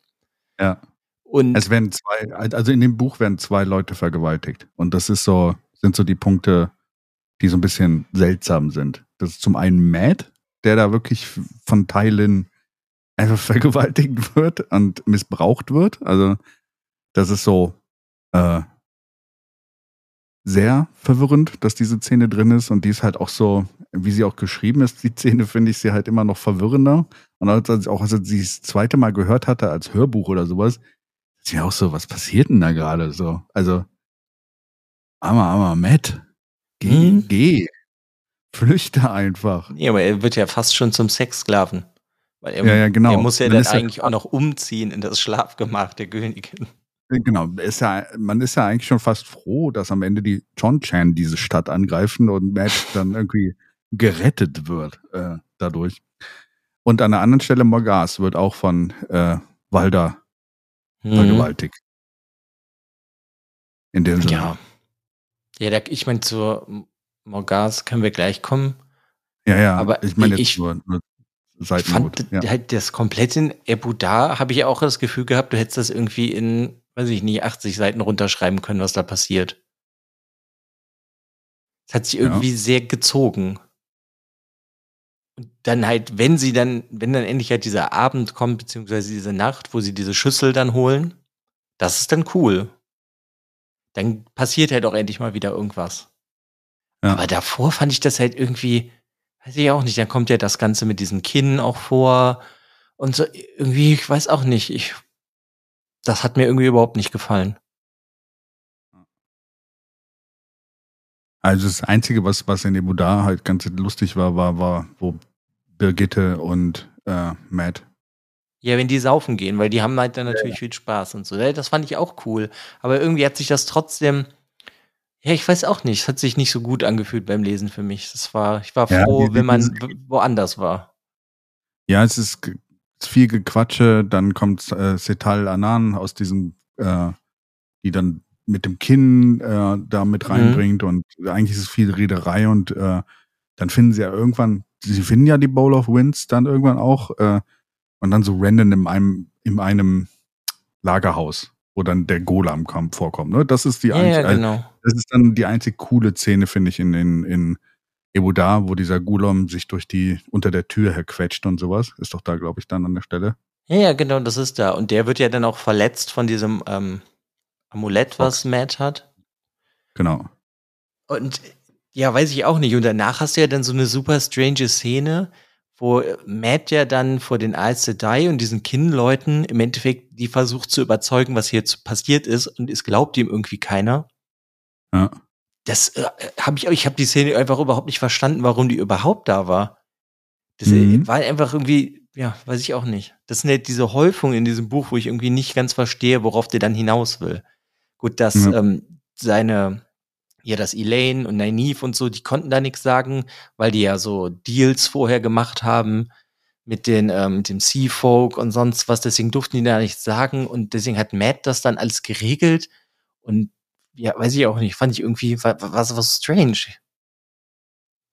Ja. Und es werden zwei, also in dem Buch werden zwei Leute vergewaltigt. Und das ist so, sind so die Punkte, die so ein bisschen seltsam sind. Das ist zum einen Matt, der da wirklich von Teilen einfach vergewaltigt wird und missbraucht wird. Also das ist so äh, sehr verwirrend, dass diese Szene drin ist und die ist halt auch so, wie sie auch geschrieben ist, die Szene finde ich sie halt immer noch verwirrender. Und als ich auch als sie das zweite Mal gehört hatte als Hörbuch oder sowas, ist ja auch so, was passiert denn da gerade so? Also, armer, armer Matt, geh, hm? geh, flüchte einfach. Ja, aber er wird ja fast schon zum Sexsklaven. Weil er, ja, ja, genau. er muss ja dann, dann eigentlich auch noch umziehen in das Schlafgemach der Königin. Genau, ist ja, man ist ja eigentlich schon fast froh, dass am Ende die John Chan diese Stadt angreifen und Matt dann irgendwie gerettet wird äh, dadurch. Und an einer anderen Stelle Morgas wird auch von äh, Walder mhm. vergewaltigt. In dem Sinne. Ja. Ja, der, ich meine, zur Morgas können wir gleich kommen. Ja, ja, aber ich meine jetzt ich, nur, nur. Ich fand ja. halt das komplette in Abu Da habe ich auch das Gefühl gehabt, du hättest das irgendwie in weiß ich nicht, 80 Seiten runterschreiben können, was da passiert. Es hat sich irgendwie ja. sehr gezogen. Und dann halt, wenn sie dann, wenn dann endlich halt dieser Abend kommt, beziehungsweise diese Nacht, wo sie diese Schüssel dann holen, das ist dann cool. Dann passiert halt auch endlich mal wieder irgendwas. Ja. Aber davor fand ich das halt irgendwie, weiß ich auch nicht, dann kommt ja das Ganze mit diesem Kinn auch vor und so irgendwie, ich weiß auch nicht, ich das hat mir irgendwie überhaupt nicht gefallen. Also das Einzige, was, was in Ebuda halt ganz lustig war, war, war, wo Birgitte und äh, Matt. Ja, wenn die saufen gehen, weil die haben halt dann natürlich ja. viel Spaß und so. Das fand ich auch cool. Aber irgendwie hat sich das trotzdem, ja, ich weiß auch nicht, es hat sich nicht so gut angefühlt beim Lesen für mich. Das war, ich war froh, ja, die, wenn man woanders war. Ja, es ist viel Gequatsche, dann kommt äh, Setal Anan aus diesem, äh, die dann mit dem Kinn äh, da mit mhm. reinbringt mhm. und eigentlich ist es viel Rederei und äh, dann finden sie ja irgendwann sie finden ja die Bowl of Winds dann irgendwann auch äh, und dann so random in einem, in einem Lagerhaus, wo dann der Golam-Kampf vorkommt. Ne? Das ist die Ja, einzige, ja, genau. das ist dann die einzig coole Szene, finde ich, in, in, in Ebudar, wo dieser Golam sich durch die, unter der Tür herquetscht und sowas. Ist doch da, glaube ich, dann an der Stelle. Ja, ja, genau, das ist da. Und der wird ja dann auch verletzt von diesem ähm, Amulett, was Matt hat. Genau. Und ja, weiß ich auch nicht. Und danach hast du ja dann so eine super strange Szene, wo Matt ja dann vor den Aes Sedai und diesen Kin-Leuten im Endeffekt die versucht zu überzeugen, was hier jetzt passiert ist und es glaubt ihm irgendwie keiner. Ja. Das äh, habe ich, ich habe die Szene einfach überhaupt nicht verstanden, warum die überhaupt da war. Das äh, Mhm. war einfach irgendwie, ja, weiß ich auch nicht. Das sind halt diese Häufungen in diesem Buch, wo ich irgendwie nicht ganz verstehe, worauf der dann hinaus will. Gut, dass Ja. ähm, seine, ja, das Elaine und Nynaeve und so, die konnten da nichts sagen, weil die ja so Deals vorher gemacht haben mit den, ähm, mit dem Sea Folk und sonst was, deswegen durften die da nichts sagen und deswegen hat Matt das dann alles geregelt und ja, weiß ich auch nicht, fand ich irgendwie, war, war was, was strange.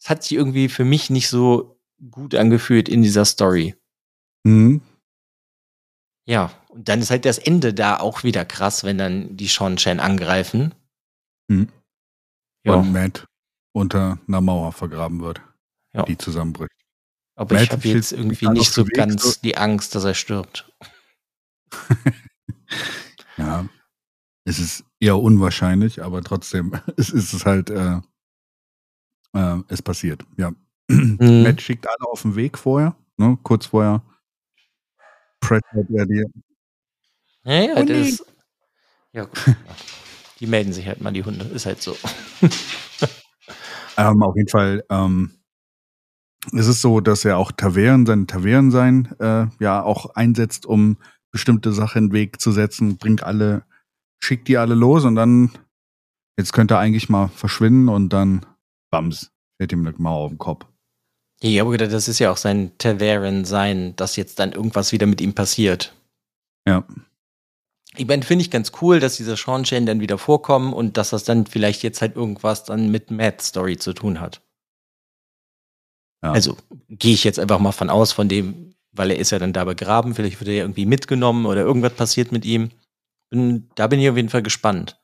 Es hat sich irgendwie für mich nicht so gut angefühlt in dieser Story. Mhm. Ja, und dann ist halt das Ende da auch wieder krass, wenn dann die Sean Chen angreifen. Mhm. Ja, Und Matt unter einer Mauer vergraben wird, Ja. die zusammenbricht. aber ich Matt habe steht jetzt irgendwie nicht so ganz so- die Angst, dass er stirbt. Ja. Es ist eher unwahrscheinlich, aber trotzdem, es ist es halt, äh, äh, es passiert, ja. Mhm. Matt schickt alle auf den Weg vorher, ne, kurz vorher. Pressert er die. Ja, ja, Oh, nee. das. Ja, gut. Die melden sich halt mal, die Hunde. Ist halt so. Ähm, auf jeden Fall, ähm, es ist so, dass er auch Tavernen sein, äh, ja, auch einsetzt, um bestimmte Sachen in den Weg zu setzen, bringt alle, schickt die alle los und dann, jetzt könnte er eigentlich mal verschwinden und dann, bams, fällt ihm eine Mauer auf den Kopf. Ja, aber das ist ja auch sein Tavern sein, dass jetzt dann irgendwas wieder mit ihm passiert. Ja. Ich meine, finde ich ganz cool, dass diese Chen dann wieder vorkommen und dass das dann vielleicht jetzt halt irgendwas dann mit Matt's Story zu tun hat. Ja. Also gehe ich jetzt einfach mal von aus, von dem, weil er ist ja dann da begraben, vielleicht wird er ja irgendwie mitgenommen oder irgendwas passiert mit ihm. Bin, da bin ich auf jeden Fall gespannt.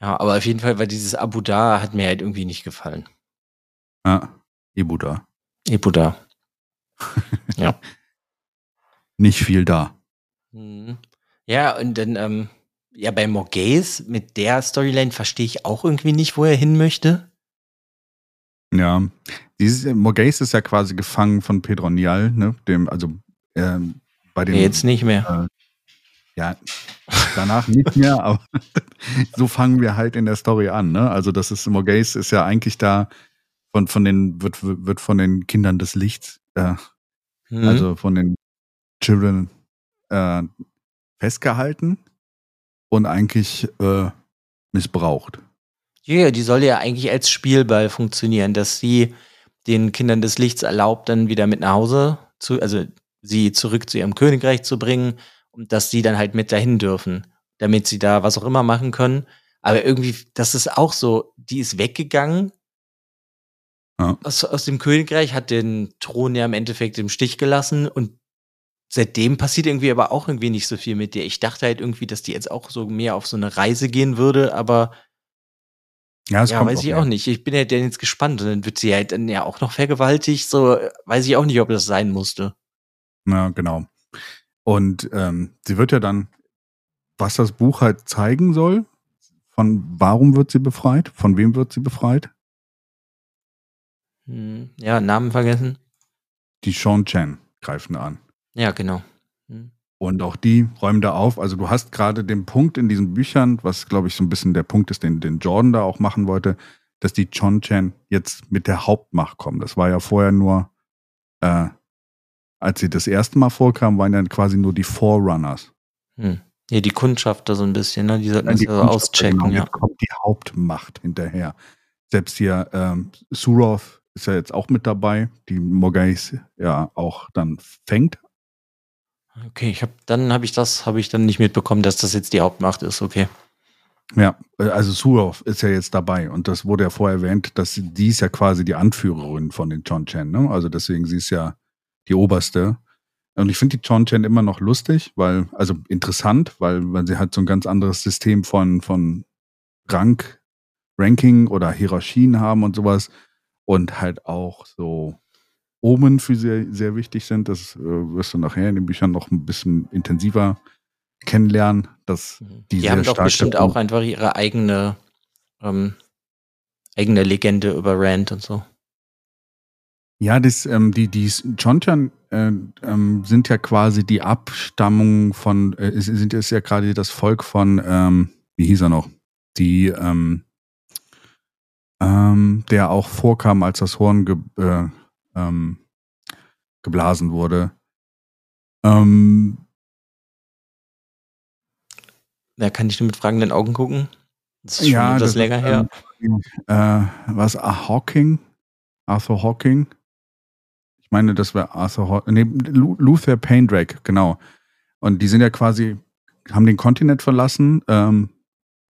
Ja, aber auf jeden Fall, weil dieses Abu Da hat mir halt irgendwie nicht gefallen. Ja, Ibuda. Abu Da. Nicht viel da. Mhm. Ja, und dann, ähm, ja, bei Morgaze mit der Storyline verstehe ich auch irgendwie nicht, wo er hin möchte. Ja. Dieses, ist ja quasi gefangen von Pedro Nial, ne, dem, also, ähm, bei dem, jetzt nicht mehr. ja, danach nicht mehr, aber so fangen wir halt in der Story an, ne? Also das ist, Morgase ist ja eigentlich da von, von den, wird, wird von den Kindern des Lichts, äh, Mhm. also von den Children äh, festgehalten und eigentlich äh, missbraucht. Ja, die soll ja eigentlich als Spielball funktionieren, dass sie den Kindern des Lichts erlaubt, dann wieder mit nach Hause zu, also sie zurück zu ihrem Königreich zu bringen und dass sie dann halt mit dahin dürfen, damit sie da was auch immer machen können. Aber irgendwie, das ist auch so, die ist weggegangen Ja. aus, aus dem Königreich, hat den Thron ja im Endeffekt im Stich gelassen und seitdem passiert irgendwie aber auch irgendwie nicht so viel mit der. Ich dachte halt irgendwie, dass die jetzt auch so mehr auf so eine Reise gehen würde, aber Ja, es ja, kommt weiß ich mehr. auch nicht. Ich bin ja dann jetzt gespannt. Und dann wird sie halt dann ja auch noch vergewaltigt. So, äh, weiß ich auch nicht, ob das sein musste. Ja, genau. Und ähm, sie wird ja dann, was das Buch halt zeigen soll, von warum wird sie befreit, von wem wird sie befreit? Hm, ja, Namen vergessen. Die Sean Chen greifen an. Ja, genau. Hm. Und auch die räumen da auf. Also du hast gerade den Punkt in diesen Büchern, was glaube ich so ein bisschen der Punkt ist, den, den Jordan da auch machen wollte, dass die Chon Chen jetzt mit der Hauptmacht kommen. Das war ja vorher nur, äh, als sie das erste Mal vorkamen, waren dann quasi nur die Forerunners. Hm. Ja, die Kundschaft da so ein bisschen, ne? Die sollten das die also Kundschaft, auschecken, genau, ja. Jetzt kommt die Hauptmacht hinterher. Selbst hier ähm, Suroth ist ja jetzt auch mit dabei, die Morgais ja auch dann fängt. Okay, ich hab, dann habe ich das, habe ich dann nicht mitbekommen, dass das jetzt die Hauptmacht ist, okay. Ja, also Suhoff ist ja jetzt dabei und das wurde ja vorher erwähnt, dass die ist ja quasi die Anführerin von den John Chen, ne? Also deswegen sie ist ja die oberste. Und ich finde die John Chen immer noch lustig, weil, also interessant, weil, weil sie halt so ein ganz anderes System von, von Rank, Ranking oder Hierarchien haben und sowas und halt auch so Omen für sie sehr wichtig sind. Das äh, wirst du nachher in den Büchern noch ein bisschen intensiver kennenlernen, dass mhm. die, die haben doch bestimmt auch einfach ihre eigene ähm, eigene Legende über Rand und so. Ja, das, ähm, die, die Chontan äh, ähm, sind ja quasi die Abstammung von, äh, sind ist ja gerade das Volk von, ähm, wie hieß er noch? Die, ähm, ähm, der auch vorkam, als das Horn ge, äh, ähm, geblasen wurde. Ähm, da kann ich nur mit fragenden Augen gucken. Das ist schon ja, etwas das länger her. Ähm, äh, was? Hawking? Arthur Hawking? Ich meine, das wäre Arthur Hawking. Nee, Luther Paindrake, genau. Und die sind ja quasi, haben den Kontinent verlassen, ähm,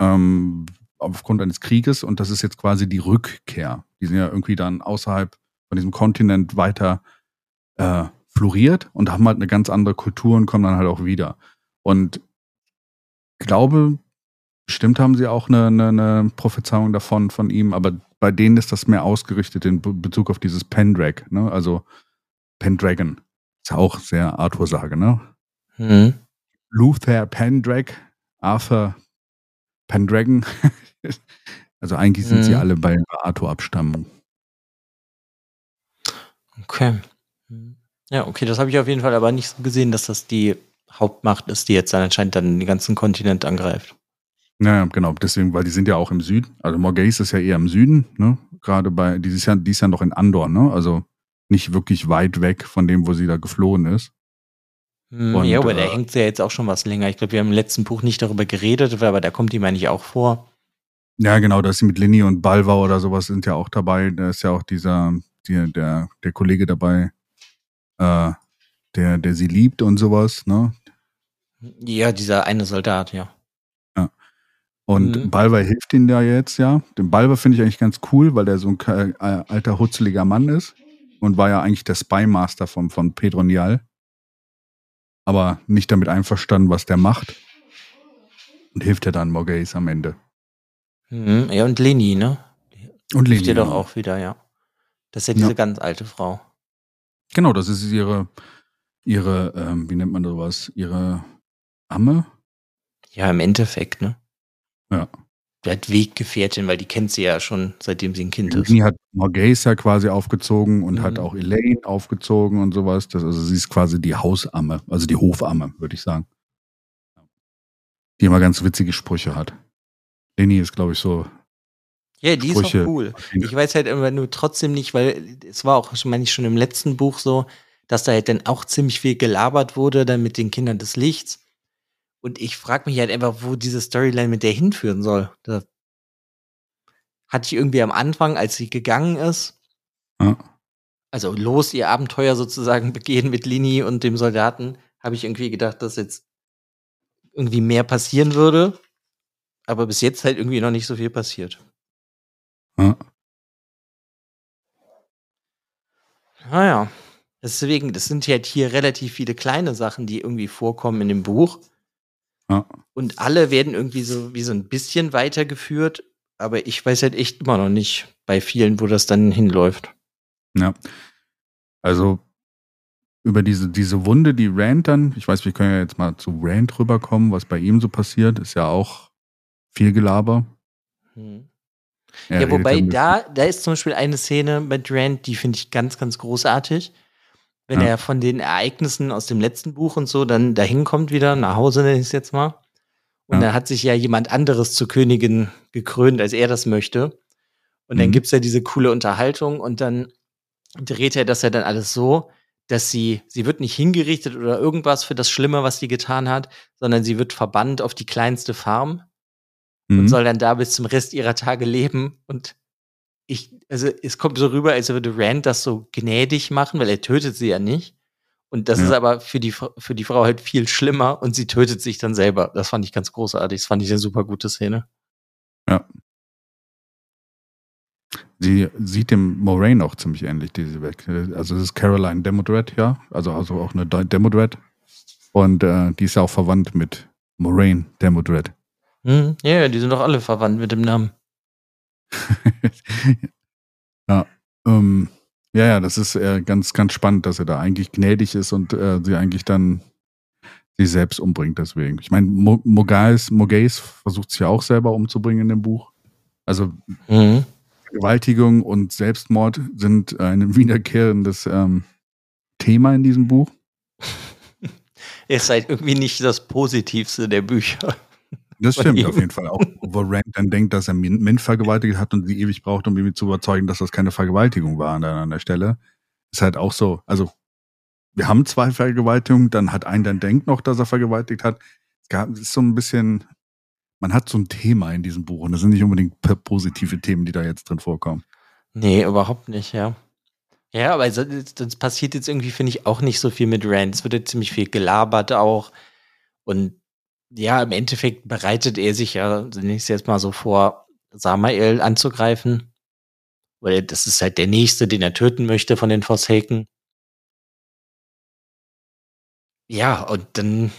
ähm, aufgrund eines Krieges und das ist jetzt quasi die Rückkehr. Die sind ja irgendwie dann außerhalb von diesem Kontinent weiter äh, floriert und haben halt eine ganz andere Kultur und kommen dann halt auch wieder. Und glaube, bestimmt haben sie auch eine, eine, eine, Prophezeiung davon von ihm, aber bei denen ist das mehr ausgerichtet in Bezug auf dieses Pendrag, ne? Also Pendragon. Ist ja auch sehr Arthur-Sage, ne? Mhm. Luther Pendrag, Arthur Pendragon. also eigentlich sind mhm. sie alle bei Arthur-Abstammung. Okay. Mhm. Ja, okay, das habe ich auf jeden Fall aber nicht so gesehen, dass das die Hauptmacht ist, die jetzt dann anscheinend dann den ganzen Kontinent angreift. Ja, genau, deswegen, weil die sind ja auch im Süden. Also Morgase ist ja eher im Süden, ne? Gerade bei, die ist ja, die ist ja noch in Andor, ne? Also nicht wirklich weit weg von dem, wo sie da geflohen ist. Hm, Und, ja, aber äh, der hängt ja jetzt auch schon was länger. Ich glaube, wir haben im letzten Buch nicht darüber geredet, aber da kommt die, meine ich, auch vor. Ja, genau, da ist sie mit Linny und Balva oder sowas sind ja auch dabei. Da ist ja auch dieser, die, der, der Kollege dabei, äh, der, der sie liebt und sowas, ne? Ja, dieser eine Soldat, ja. Ja. Und mhm. Balver hilft ihnen da jetzt, ja. Den Balver finde ich eigentlich ganz cool, weil der so ein äh, alter, hutzeliger Mann ist und war ja eigentlich der Spymaster von, von Pedro Nial. Aber nicht damit einverstanden, was der macht. Und hilft ja dann Morgaze am Ende. Mhm. Ja, und Leni, ne? Und Leni. Hilft ihr doch auch wieder, ja. Das ist ja diese ja. ganz alte Frau. Genau, das ist ihre, ihre, ähm, wie nennt man sowas, ihre Amme? Ja, im Endeffekt, ne? Ja. Der hat Weggefährtin, weil die kennt sie ja schon, seitdem sie ein Kind ist. Die hat Morgase ja quasi aufgezogen und mhm. hat auch Elaine aufgezogen und sowas. Das, also sie ist quasi die Hausamme, also die Hofamme, würde ich sagen. Die immer ganz witzige Sprüche hat. Lenny ist, glaube ich, so. Ja, die Sprüche. ist auch cool. Ich weiß halt immer nur trotzdem nicht, weil es war auch, meine ich, schon im letzten Buch so, dass da halt dann auch ziemlich viel gelabert wurde, dann mit den Kindern des Lichts. Und ich frage mich halt einfach, wo diese Storyline mit der hinführen soll. Da hatte ich irgendwie am Anfang, als sie gegangen ist, ja. also los ihr Abenteuer sozusagen begehen mit Lini und dem Soldaten, habe ich irgendwie gedacht, dass jetzt irgendwie mehr passieren würde. Aber bis jetzt halt irgendwie noch nicht so viel passiert. Ja. Naja. Deswegen, das sind halt hier relativ viele kleine Sachen, die irgendwie vorkommen in dem Buch. Ja. Und alle werden irgendwie so wie so ein bisschen weitergeführt, aber ich weiß halt echt immer noch nicht bei vielen, wo das dann hinläuft. Ja. Also über diese, diese Wunde, die Rand dann, ich weiß, wir können ja jetzt mal zu Rand rüberkommen, was bei ihm so passiert, ist ja auch viel Gelaber. Hm. Ja, wobei da, da ist zum Beispiel eine Szene mit Rand, die finde ich ganz, ganz großartig wenn ja. er von den Ereignissen aus dem letzten Buch und so dann dahin kommt wieder, nach Hause nenne ich es jetzt mal. Und ja. dann hat sich ja jemand anderes zur Königin gekrönt, als er das möchte. Und mhm. dann gibt's ja diese coole Unterhaltung und dann dreht er das ja dann alles so, dass sie, sie wird nicht hingerichtet oder irgendwas für das Schlimme, was sie getan hat, sondern sie wird verbannt auf die kleinste Farm mhm. und soll dann da bis zum Rest ihrer Tage leben und ich, also es kommt so rüber, als würde Rand das so gnädig machen, weil er tötet sie ja nicht. Und das ja. ist aber für die, für die Frau halt viel schlimmer und sie tötet sich dann selber. Das fand ich ganz großartig. Das fand ich eine super gute Szene. Ja. Sie sieht dem Moraine auch ziemlich ähnlich, diese weg. Also es ist Caroline Demodred, ja. Also, also auch eine Demodred. Und äh, die ist ja auch verwandt mit Moraine Demodred. Hm, ja, die sind doch alle verwandt mit dem Namen. ja, ähm, ja, ja, das ist äh, ganz, ganz spannend, dass er da eigentlich gnädig ist und äh, sie eigentlich dann sich selbst umbringt deswegen. Ich meine, Mogais, Mogais versucht sich ja auch selber umzubringen in dem Buch. Also mhm. Vergewaltigung und Selbstmord sind ein wiederkehrendes ähm, Thema in diesem Buch. Ist halt irgendwie nicht das Positivste der Bücher. Das stimmt auf jeden Fall auch. Wo Rand dann denkt, dass er Mint vergewaltigt hat und sie ewig braucht, um ihn zu überzeugen, dass das keine Vergewaltigung war an, an der Stelle. Ist halt auch so. Also, wir haben zwei Vergewaltigungen, dann hat ein dann denkt noch, dass er vergewaltigt hat. Es gab, es ist so ein bisschen, man hat so ein Thema in diesem Buch und das sind nicht unbedingt positive Themen, die da jetzt drin vorkommen. Nee, überhaupt nicht, ja. Ja, aber das passiert jetzt irgendwie, finde ich, auch nicht so viel mit Rand. Es wird jetzt ziemlich viel gelabert auch. Und ja, im Endeffekt bereitet er sich ja zunächst jetzt mal so vor, Samael anzugreifen. Weil das ist halt der Nächste, den er töten möchte von den Forsaken. Ja, und dann,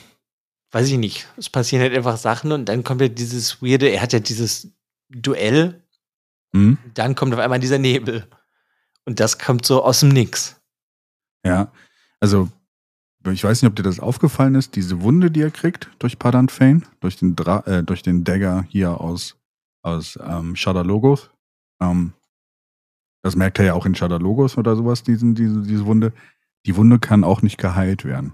weiß ich nicht, es passieren halt einfach Sachen und dann kommt ja dieses weirde, er hat ja dieses Duell. Mhm. Dann kommt auf einmal dieser Nebel. Und das kommt so aus dem Nix. Ja, also ich weiß nicht, ob dir das aufgefallen ist, diese Wunde, die er kriegt durch Padan Fane, durch den, Dra äh, durch den Dagger hier aus, aus ähm, Shadow Logos. Ähm, das merkt er ja auch in Shadow Logos oder sowas, diesen, diese, diese Wunde. Die Wunde kann auch nicht geheilt werden.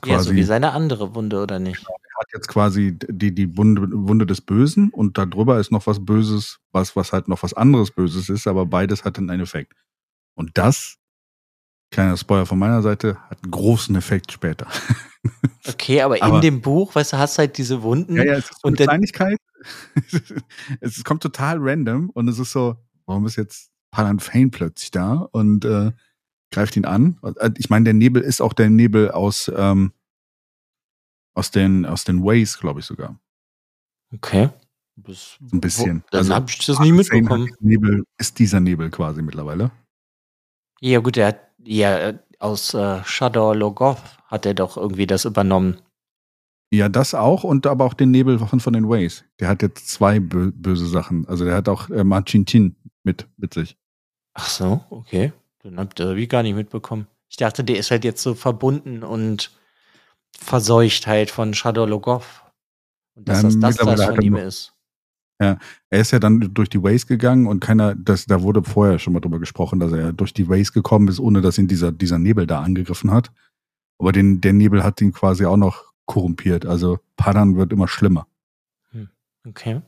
Quasi, ja, so wie seine andere Wunde, oder nicht? Er hat jetzt quasi die, die Wunde, Wunde des Bösen und darüber ist noch was Böses, was, was halt noch was anderes Böses ist, aber beides hat dann einen Effekt. Und das kleiner Spoiler von meiner Seite, hat einen großen Effekt später. Okay, aber, aber in dem Buch, weißt du, hast halt diese Wunden. Ja, ja, es ist so und eine Kleinigkeit. es kommt total random und es ist so, warum ist jetzt Palan Fane plötzlich da und äh, greift ihn an? Äh, ich meine, der Nebel ist auch der Nebel aus, ähm, aus den, aus den Ways, glaube ich sogar. Okay. Das, ein bisschen. Wo, dann also, habe ich das nie mitbekommen. Nebel ist dieser Nebel quasi mittlerweile. Ja, gut, er hat ja aus äh, Shadow Logoth hat er doch irgendwie das übernommen. Ja, das auch und aber auch den Nebel von, den Ways. Der hat jetzt zwei bö böse Sachen. Also der hat auch äh, Machintin mit, mit sich. Ach so, okay. Dann habt ihr wie gar nicht mitbekommen. Ich dachte, der ist halt jetzt so verbunden und verseucht halt von Shadow Logoth. Und dass ja, das das, das von ihm ist. Ja, er ist ja dann durch die Ways gegangen und keiner, das, da wurde vorher schon mal drüber gesprochen, dass er durch die Ways gekommen ist, ohne dass ihn dieser, dieser Nebel da angegriffen hat. Aber den, der Nebel hat ihn quasi auch noch korrumpiert. Also Padan wird immer schlimmer. Hm, okay.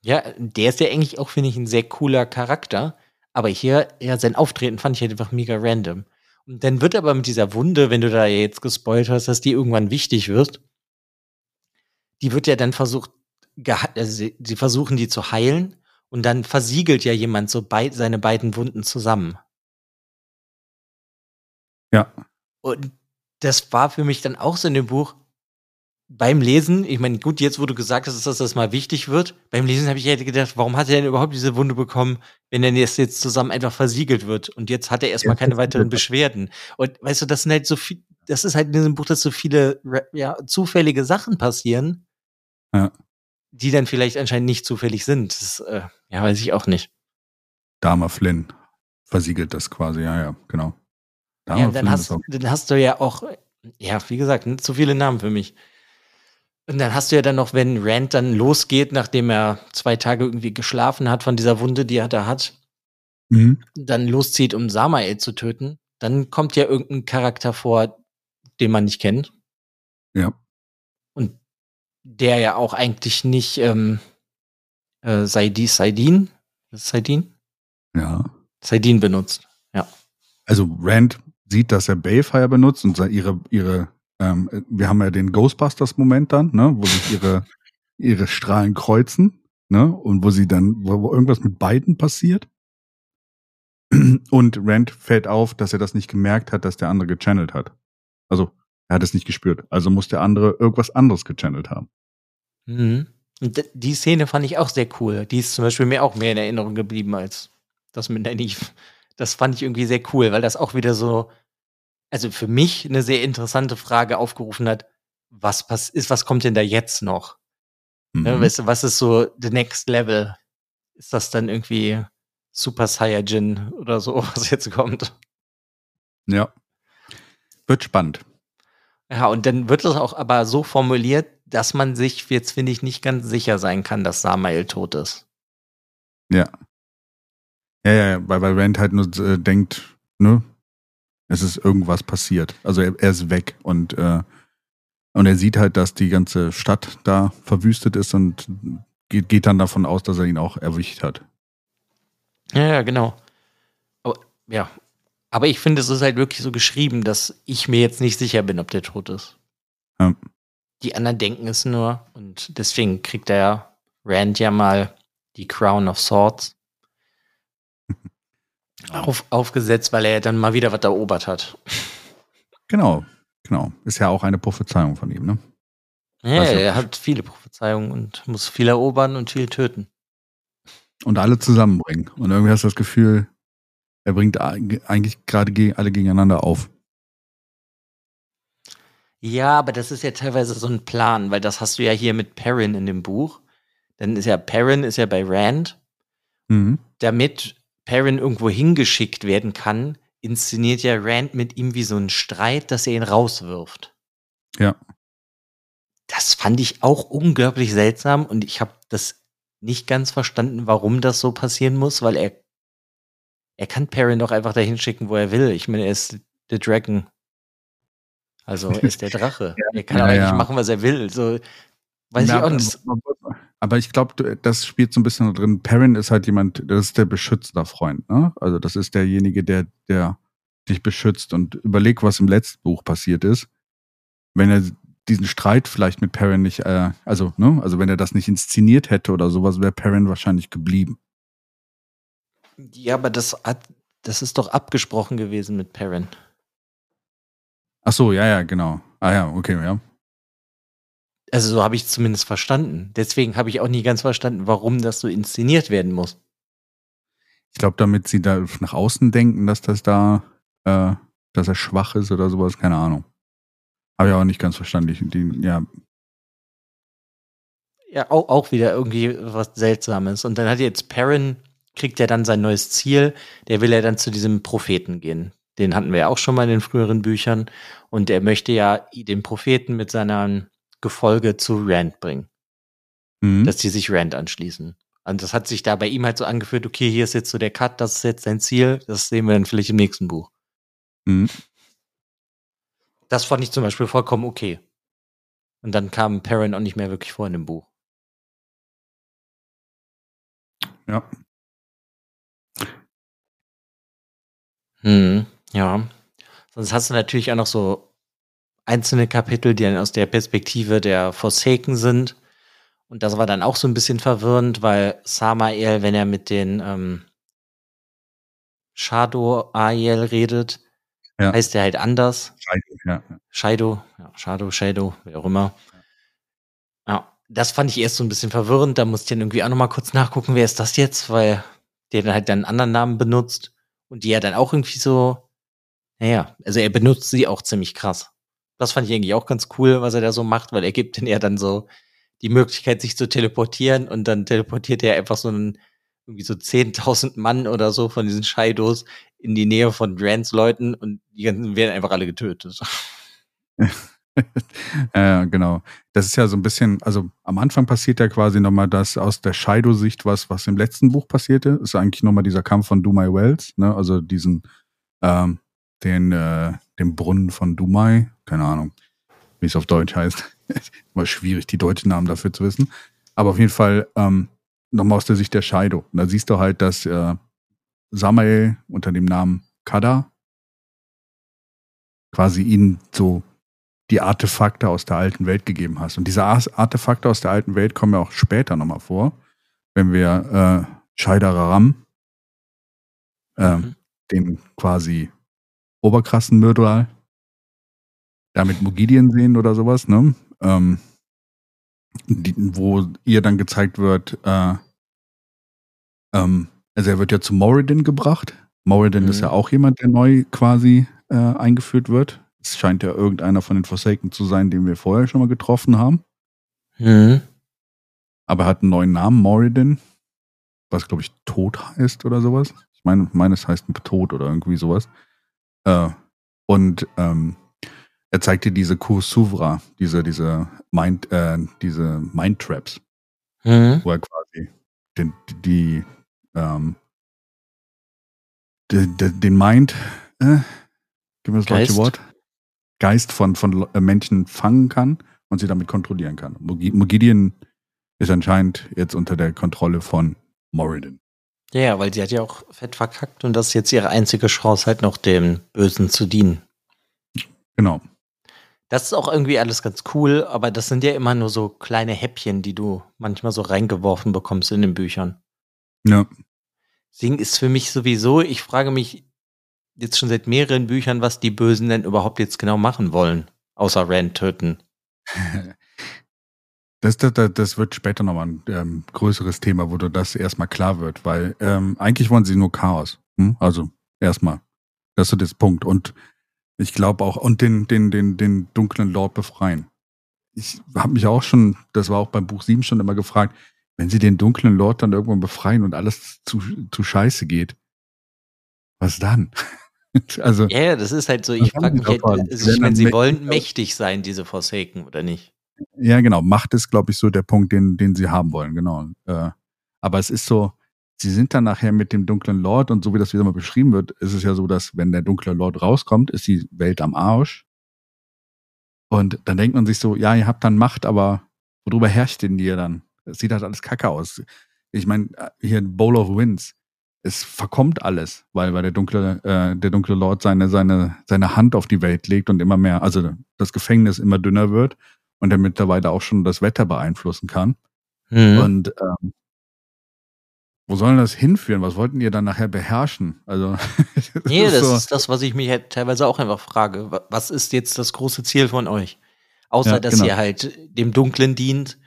Ja, der ist ja eigentlich auch, finde ich, ein sehr cooler Charakter. Aber hier, ja, sein Auftreten fand ich halt einfach mega random. Und dann wird aber mit dieser Wunde, wenn du da jetzt gespoilt hast, dass die irgendwann wichtig wird, die wird ja dann versucht also sie, sie, versuchen die zu heilen und dann versiegelt ja jemand so beid, seine beiden Wunden zusammen. Ja. Und das war für mich dann auch so in dem Buch beim Lesen, ich meine, gut, jetzt wo du gesagt hast, dass das mal wichtig wird, beim Lesen habe ich halt gedacht, warum hat er denn überhaupt diese Wunde bekommen, wenn er jetzt, jetzt zusammen einfach versiegelt wird und jetzt hat er erstmal keine weiteren Beschwerden. Und weißt du, das sind halt so viel, das ist halt in diesem Buch, dass so viele ja, zufällige Sachen passieren. Ja die dann vielleicht anscheinend nicht zufällig sind. Das, äh, ja, weiß ich auch nicht. Dama Flynn versiegelt das quasi, ja, ja, genau. Dama ja, dann hast, dann hast du ja auch, ja, wie gesagt, zu viele Namen für mich. Und dann hast du ja dann noch, wenn Rand dann losgeht, nachdem er zwei Tage irgendwie geschlafen hat von dieser Wunde, die er da hat, mhm. dann loszieht, um Samael zu töten, dann kommt ja irgendein Charakter vor, den man nicht kennt. Ja der ja auch eigentlich nicht ähm, äh, Saidi, Saidin, Saidin? Ja. Saidin benutzt, ja. Also Rand sieht, dass er Bayfire benutzt und ihre, ihre, ähm, wir haben ja den Ghostbusters-Moment dann, ne, wo sich ihre, ihre Strahlen kreuzen, ne, und wo sie dann, wo, wo irgendwas mit beiden passiert. Und Rand fällt auf, dass er das nicht gemerkt hat, dass der andere gechannelt hat. Also er hat es nicht gespürt. Also muss der andere irgendwas anderes gechannelt haben. Mhm. Und die Szene fand ich auch sehr cool. Die ist zum Beispiel mir auch mehr in Erinnerung geblieben als das mit Nynaeve. Das fand ich irgendwie sehr cool, weil das auch wieder so, also für mich eine sehr interessante Frage aufgerufen hat. Was pass ist, was kommt denn da jetzt noch? Ne, mhm. weißt du, was ist so the next level? Ist das dann irgendwie Super Saiyajin oder so, was jetzt kommt? Ja. Wird spannend. Ja, und dann wird es auch aber so formuliert, dass man sich jetzt, finde ich, nicht ganz sicher sein kann, dass Samael tot ist. Ja. Ja, ja, weil, weil Rand halt nur äh, denkt, ne, es ist irgendwas passiert. Also er, er ist weg und, äh, und er sieht halt, dass die ganze Stadt da verwüstet ist und geht, geht dann davon aus, dass er ihn auch erwischt hat. Ja, ja, genau. Aber, ja. Aber ich finde, es ist halt wirklich so geschrieben, dass ich mir jetzt nicht sicher bin, ob der tot ist. Ja. Die anderen denken es nur und deswegen kriegt der Rand ja mal die Crown of Swords auf, aufgesetzt, weil er dann mal wieder was erobert hat. Genau, genau. Ist ja auch eine Prophezeiung von ihm, ne? Ja, also, er hat viele Prophezeiungen und muss viel erobern und viel töten. Und alle zusammenbringen. Und irgendwie hast du das Gefühl, er bringt eigentlich gerade alle gegeneinander auf. Ja, aber das ist ja teilweise so ein Plan, weil das hast du ja hier mit Perrin in dem Buch. Dann ist ja Perrin ist ja bei Rand. Mhm. Damit Perrin irgendwo hingeschickt werden kann, inszeniert ja Rand mit ihm wie so einen Streit, dass er ihn rauswirft. Ja. Das fand ich auch unglaublich seltsam und ich habe das nicht ganz verstanden, warum das so passieren muss, weil er er kann Perrin doch einfach dahin schicken, wo er will. Ich meine, er ist der Dragon. Also er ist der Drache. ja, er kann ja, eigentlich ja. machen, was er will. So, weiß ja, ich auch nicht. Aber ich glaube, das spielt so ein bisschen drin. Perrin ist halt jemand, das ist der beschützter Freund. Ne? Also das ist derjenige, der, der dich beschützt. Und überleg, was im letzten Buch passiert ist. Wenn er diesen Streit vielleicht mit Perrin nicht, äh, also, ne, also wenn er das nicht inszeniert hätte oder sowas, wäre Perrin wahrscheinlich geblieben. Ja, aber das hat, das ist doch abgesprochen gewesen mit Perrin. Ach so, ja, ja, genau. Ah ja, okay, ja. Also so habe ich zumindest verstanden. Deswegen habe ich auch nie ganz verstanden, warum das so inszeniert werden muss. Ich glaube, damit sie da nach außen denken, dass das da, äh, dass er schwach ist oder sowas, keine Ahnung. Habe ich auch nicht ganz verstanden. Die, ja. Ja, auch, auch wieder irgendwie was Seltsames. Und dann hat jetzt Perrin kriegt er dann sein neues Ziel. Der will ja dann zu diesem Propheten gehen. Den hatten wir ja auch schon mal in den früheren Büchern. Und er möchte ja den Propheten mit seinem Gefolge zu Rand bringen. Mhm. Dass die sich Rand anschließen. Und das hat sich da bei ihm halt so angeführt, okay, hier ist jetzt so der Cut, das ist jetzt sein Ziel. Das sehen wir dann vielleicht im nächsten Buch. Mhm. Das fand ich zum Beispiel vollkommen okay. Und dann kam Perrin auch nicht mehr wirklich vor in dem Buch. Ja, Hm, ja. Sonst hast du natürlich auch noch so einzelne Kapitel, die dann aus der Perspektive der Forsaken sind. Und das war dann auch so ein bisschen verwirrend, weil Samael, wenn er mit den ähm, Shadow Aiel redet, ja. heißt er halt anders. Shadow, ja. Shadow, ja, Shadow, Shadow, wie auch immer. Ja, das fand ich erst so ein bisschen verwirrend. Da musste ich dann irgendwie auch nochmal kurz nachgucken, wer ist das jetzt, weil der dann halt einen anderen Namen benutzt. Und die ja dann auch irgendwie so, naja, also er benutzt sie auch ziemlich krass. Das fand ich eigentlich auch ganz cool, was er da so macht, weil er gibt den ja dann so die Möglichkeit, sich zu teleportieren und dann teleportiert er einfach so einen, irgendwie so 10.000 Mann oder so von diesen Scheidos in die Nähe von Grants Leuten und die ganzen werden einfach alle getötet. ja, genau. Das ist ja so ein bisschen, also am Anfang passiert ja quasi nochmal das aus der Shaido-Sicht, was, was im letzten Buch passierte. Ist eigentlich nochmal dieser Kampf von Dumai Wells, ne? Also diesen, ähm, den, äh, den Brunnen von Dumai, keine Ahnung, wie es auf Deutsch heißt. Immer schwierig, die deutschen Namen dafür zu wissen. Aber auf jeden Fall ähm, nochmal aus der Sicht der Shaido. Und da siehst du halt, dass äh, Samael unter dem Namen Kada quasi ihn so die Artefakte aus der alten Welt gegeben hast. Und diese Artefakte aus der alten Welt kommen ja auch später nochmal vor, wenn wir äh, Scheideraram, äh, mhm. den quasi oberkrassen Mörder, da mit Mogidien sehen oder sowas, ne? Ähm, die, wo ihr dann gezeigt wird, äh, ähm, also er wird ja zu Moradin gebracht. Moradin mhm. ist ja auch jemand, der neu quasi äh, eingeführt wird. Es scheint ja irgendeiner von den Forsaken zu sein, den wir vorher schon mal getroffen haben. Mhm. Aber er hat einen neuen Namen, Moradin, was glaube ich Tod heißt oder sowas. Ich meine, meines heißt Tod oder irgendwie sowas. Äh, und ähm, er zeigt dir diese Kursuvra, diese, diese Mind, äh, diese Mind Traps, mhm. wo er quasi den, die, ähm, de, de, den Mind, äh, gib mir das deutsche Wort, Geist von, von äh, Menschen fangen kann und sie damit kontrollieren kann. Mugidian ist anscheinend jetzt unter der Kontrolle von Moradin. Ja, weil sie hat ja auch fett verkackt und das ist jetzt ihre einzige Chance, halt noch dem Bösen zu dienen. Genau. Das ist auch irgendwie alles ganz cool, aber das sind ja immer nur so kleine Häppchen, die du manchmal so reingeworfen bekommst in den Büchern. Ja. Deswegen ist für mich sowieso, ich frage mich jetzt schon seit mehreren Büchern, was die Bösen denn überhaupt jetzt genau machen wollen, außer Rand töten. Das, das, das wird später nochmal ein ähm, größeres Thema, wo das erstmal klar wird, weil ähm, eigentlich wollen sie nur Chaos. Hm? Also erstmal. Das ist das Punkt. Und ich glaube auch, und den, den, den, den dunklen Lord befreien. Ich habe mich auch schon, das war auch beim Buch 7 schon immer gefragt, wenn sie den dunklen Lord dann irgendwann befreien und alles zu, zu scheiße geht, was dann? also. Ja, das ist halt so, ich frage mich halt, also ich meine, sie wollen mächtig sein, diese Forsaken, oder nicht? Ja, genau. Macht ist, glaube ich, so der Punkt, den, den sie haben wollen, genau. Äh, aber es ist so, sie sind dann nachher mit dem dunklen Lord und so wie das wieder mal beschrieben wird, ist es ja so, dass wenn der dunkle Lord rauskommt, ist die Welt am Arsch. Und dann denkt man sich so, ja, ihr habt dann Macht, aber worüber herrscht denn ihr dann? Es sieht halt alles kacke aus. Ich meine, hier Bowl of Winds, es verkommt alles, weil, weil der dunkle, äh, der dunkle Lord seine, seine, seine Hand auf die Welt legt und immer mehr, also das Gefängnis immer dünner wird und er mittlerweile auch schon das Wetter beeinflussen kann. Mhm. Und ähm, wo soll das hinführen? Was wollten ihr dann nachher beherrschen? Also, das nee, ist das so. ist das, was ich mich halt teilweise auch einfach frage. Was ist jetzt das große Ziel von euch? Außer, ja, dass genau. ihr halt dem Dunklen dient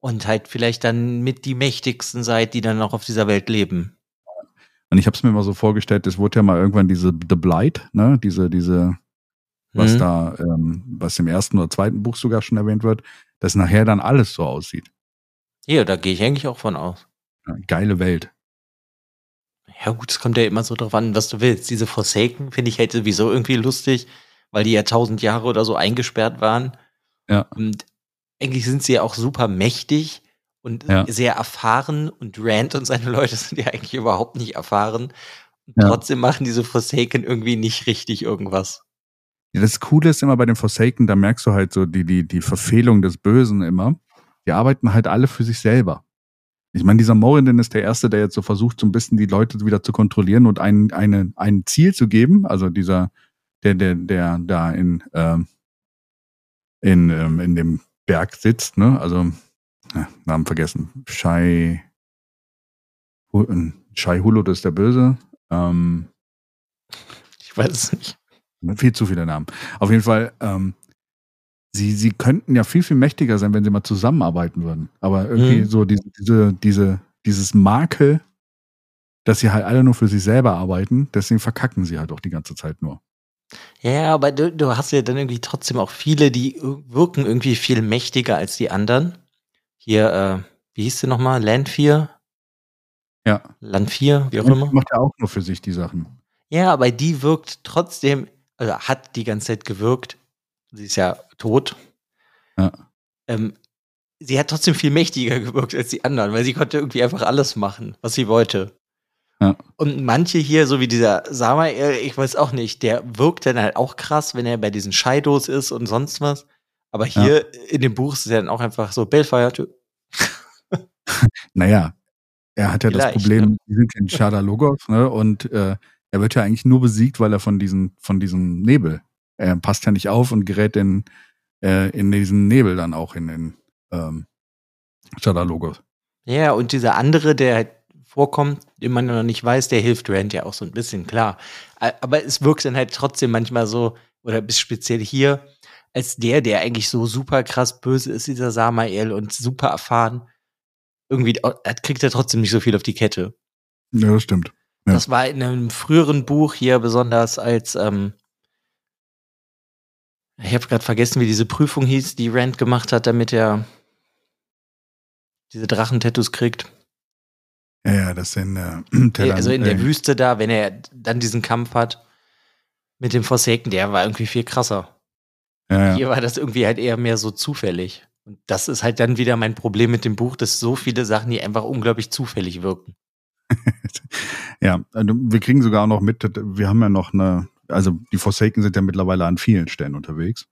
und halt vielleicht dann mit die mächtigsten seid, die dann noch auf dieser Welt leben. Und ich habe es mir mal so vorgestellt, es wurde ja mal irgendwann diese The Blight, ne, diese, diese, was mhm. da, ähm, was im ersten oder zweiten Buch sogar schon erwähnt wird, dass nachher dann alles so aussieht. Ja, da gehe ich eigentlich auch von aus. Geile Welt. Ja, gut, es kommt ja immer so drauf an, was du willst. Diese Forsaken finde ich halt sowieso irgendwie lustig, weil die ja tausend Jahre oder so eingesperrt waren. Ja. Und eigentlich sind sie ja auch super mächtig und ja. sehr erfahren und Rand und seine Leute sind ja eigentlich überhaupt nicht erfahren. Und ja. trotzdem machen diese Forsaken irgendwie nicht richtig irgendwas. Ja, das Coole ist immer bei den Forsaken, da merkst du halt so die, die, die Verfehlung des Bösen immer. Die arbeiten halt alle für sich selber. Ich meine, dieser Morin ist der Erste, der jetzt so versucht, so ein bisschen die Leute wieder zu kontrollieren und ein, eine, ein Ziel zu geben. Also dieser, der, der, der da in, ähm, in, ähm, in dem Berg sitzt, ne? Also, ja, Namen vergessen. Shai, Shai Hulot ist der Böse. Ähm, ich weiß es nicht. Viel zu viele Namen. Auf jeden Fall, ähm, sie, sie könnten ja viel, viel mächtiger sein, wenn sie mal zusammenarbeiten würden. Aber irgendwie mhm. so diese, diese, diese, dieses Makel, dass sie halt alle nur für sich selber arbeiten, deswegen verkacken sie halt auch die ganze Zeit nur. Ja, aber du, du hast ja dann irgendwie trotzdem auch viele, die wirken irgendwie viel mächtiger als die anderen. Hier, äh, wie hieß sie nochmal? Land 4? Ja. Land 4, wie auch immer. Macht ja auch nur für sich die Sachen. Ja, aber die wirkt trotzdem, also hat die ganze Zeit gewirkt sie ist ja tot. Ja. Ähm, sie hat trotzdem viel mächtiger gewirkt als die anderen, weil sie konnte irgendwie einfach alles machen, was sie wollte. Ja. Und manche hier, so wie dieser Samael, ich weiß auch nicht, der wirkt dann halt auch krass, wenn er bei diesen Scheidos ist und sonst was. Aber hier ja. in dem Buch ist er dann auch einfach so Bellfire. naja, er hat ja Vielleicht, das Problem, wir sind in Shadalogos, ne? Und äh, er wird ja eigentlich nur besiegt, weil er von diesem, von diesem Nebel er passt ja nicht auf und gerät in, äh, in diesen Nebel dann auch in den ähm, Shadalogos. Ja, und dieser andere, der halt vorkommt, den man noch nicht weiß, der hilft Rand ja auch so ein bisschen, klar. Aber es wirkt dann halt trotzdem manchmal so, oder bis speziell hier, als der, der eigentlich so super krass böse ist, dieser Samael und super erfahren, irgendwie kriegt er trotzdem nicht so viel auf die Kette. Ja, das stimmt. Ja. Das war in einem früheren Buch hier besonders als ähm, ich habe gerade vergessen, wie diese Prüfung hieß, die Rand gemacht hat, damit er diese Drachentattoos kriegt. Ja, ja, das sind äh, Tellern, Also in der äh, Wüste da, wenn er dann diesen Kampf hat mit dem Forsaken, der war irgendwie viel krasser. Ja. Hier war das irgendwie halt eher mehr so zufällig. Und das ist halt dann wieder mein Problem mit dem Buch, dass so viele Sachen hier einfach unglaublich zufällig wirken. ja, also wir kriegen sogar noch mit, wir haben ja noch eine, also die Forsaken sind ja mittlerweile an vielen Stellen unterwegs.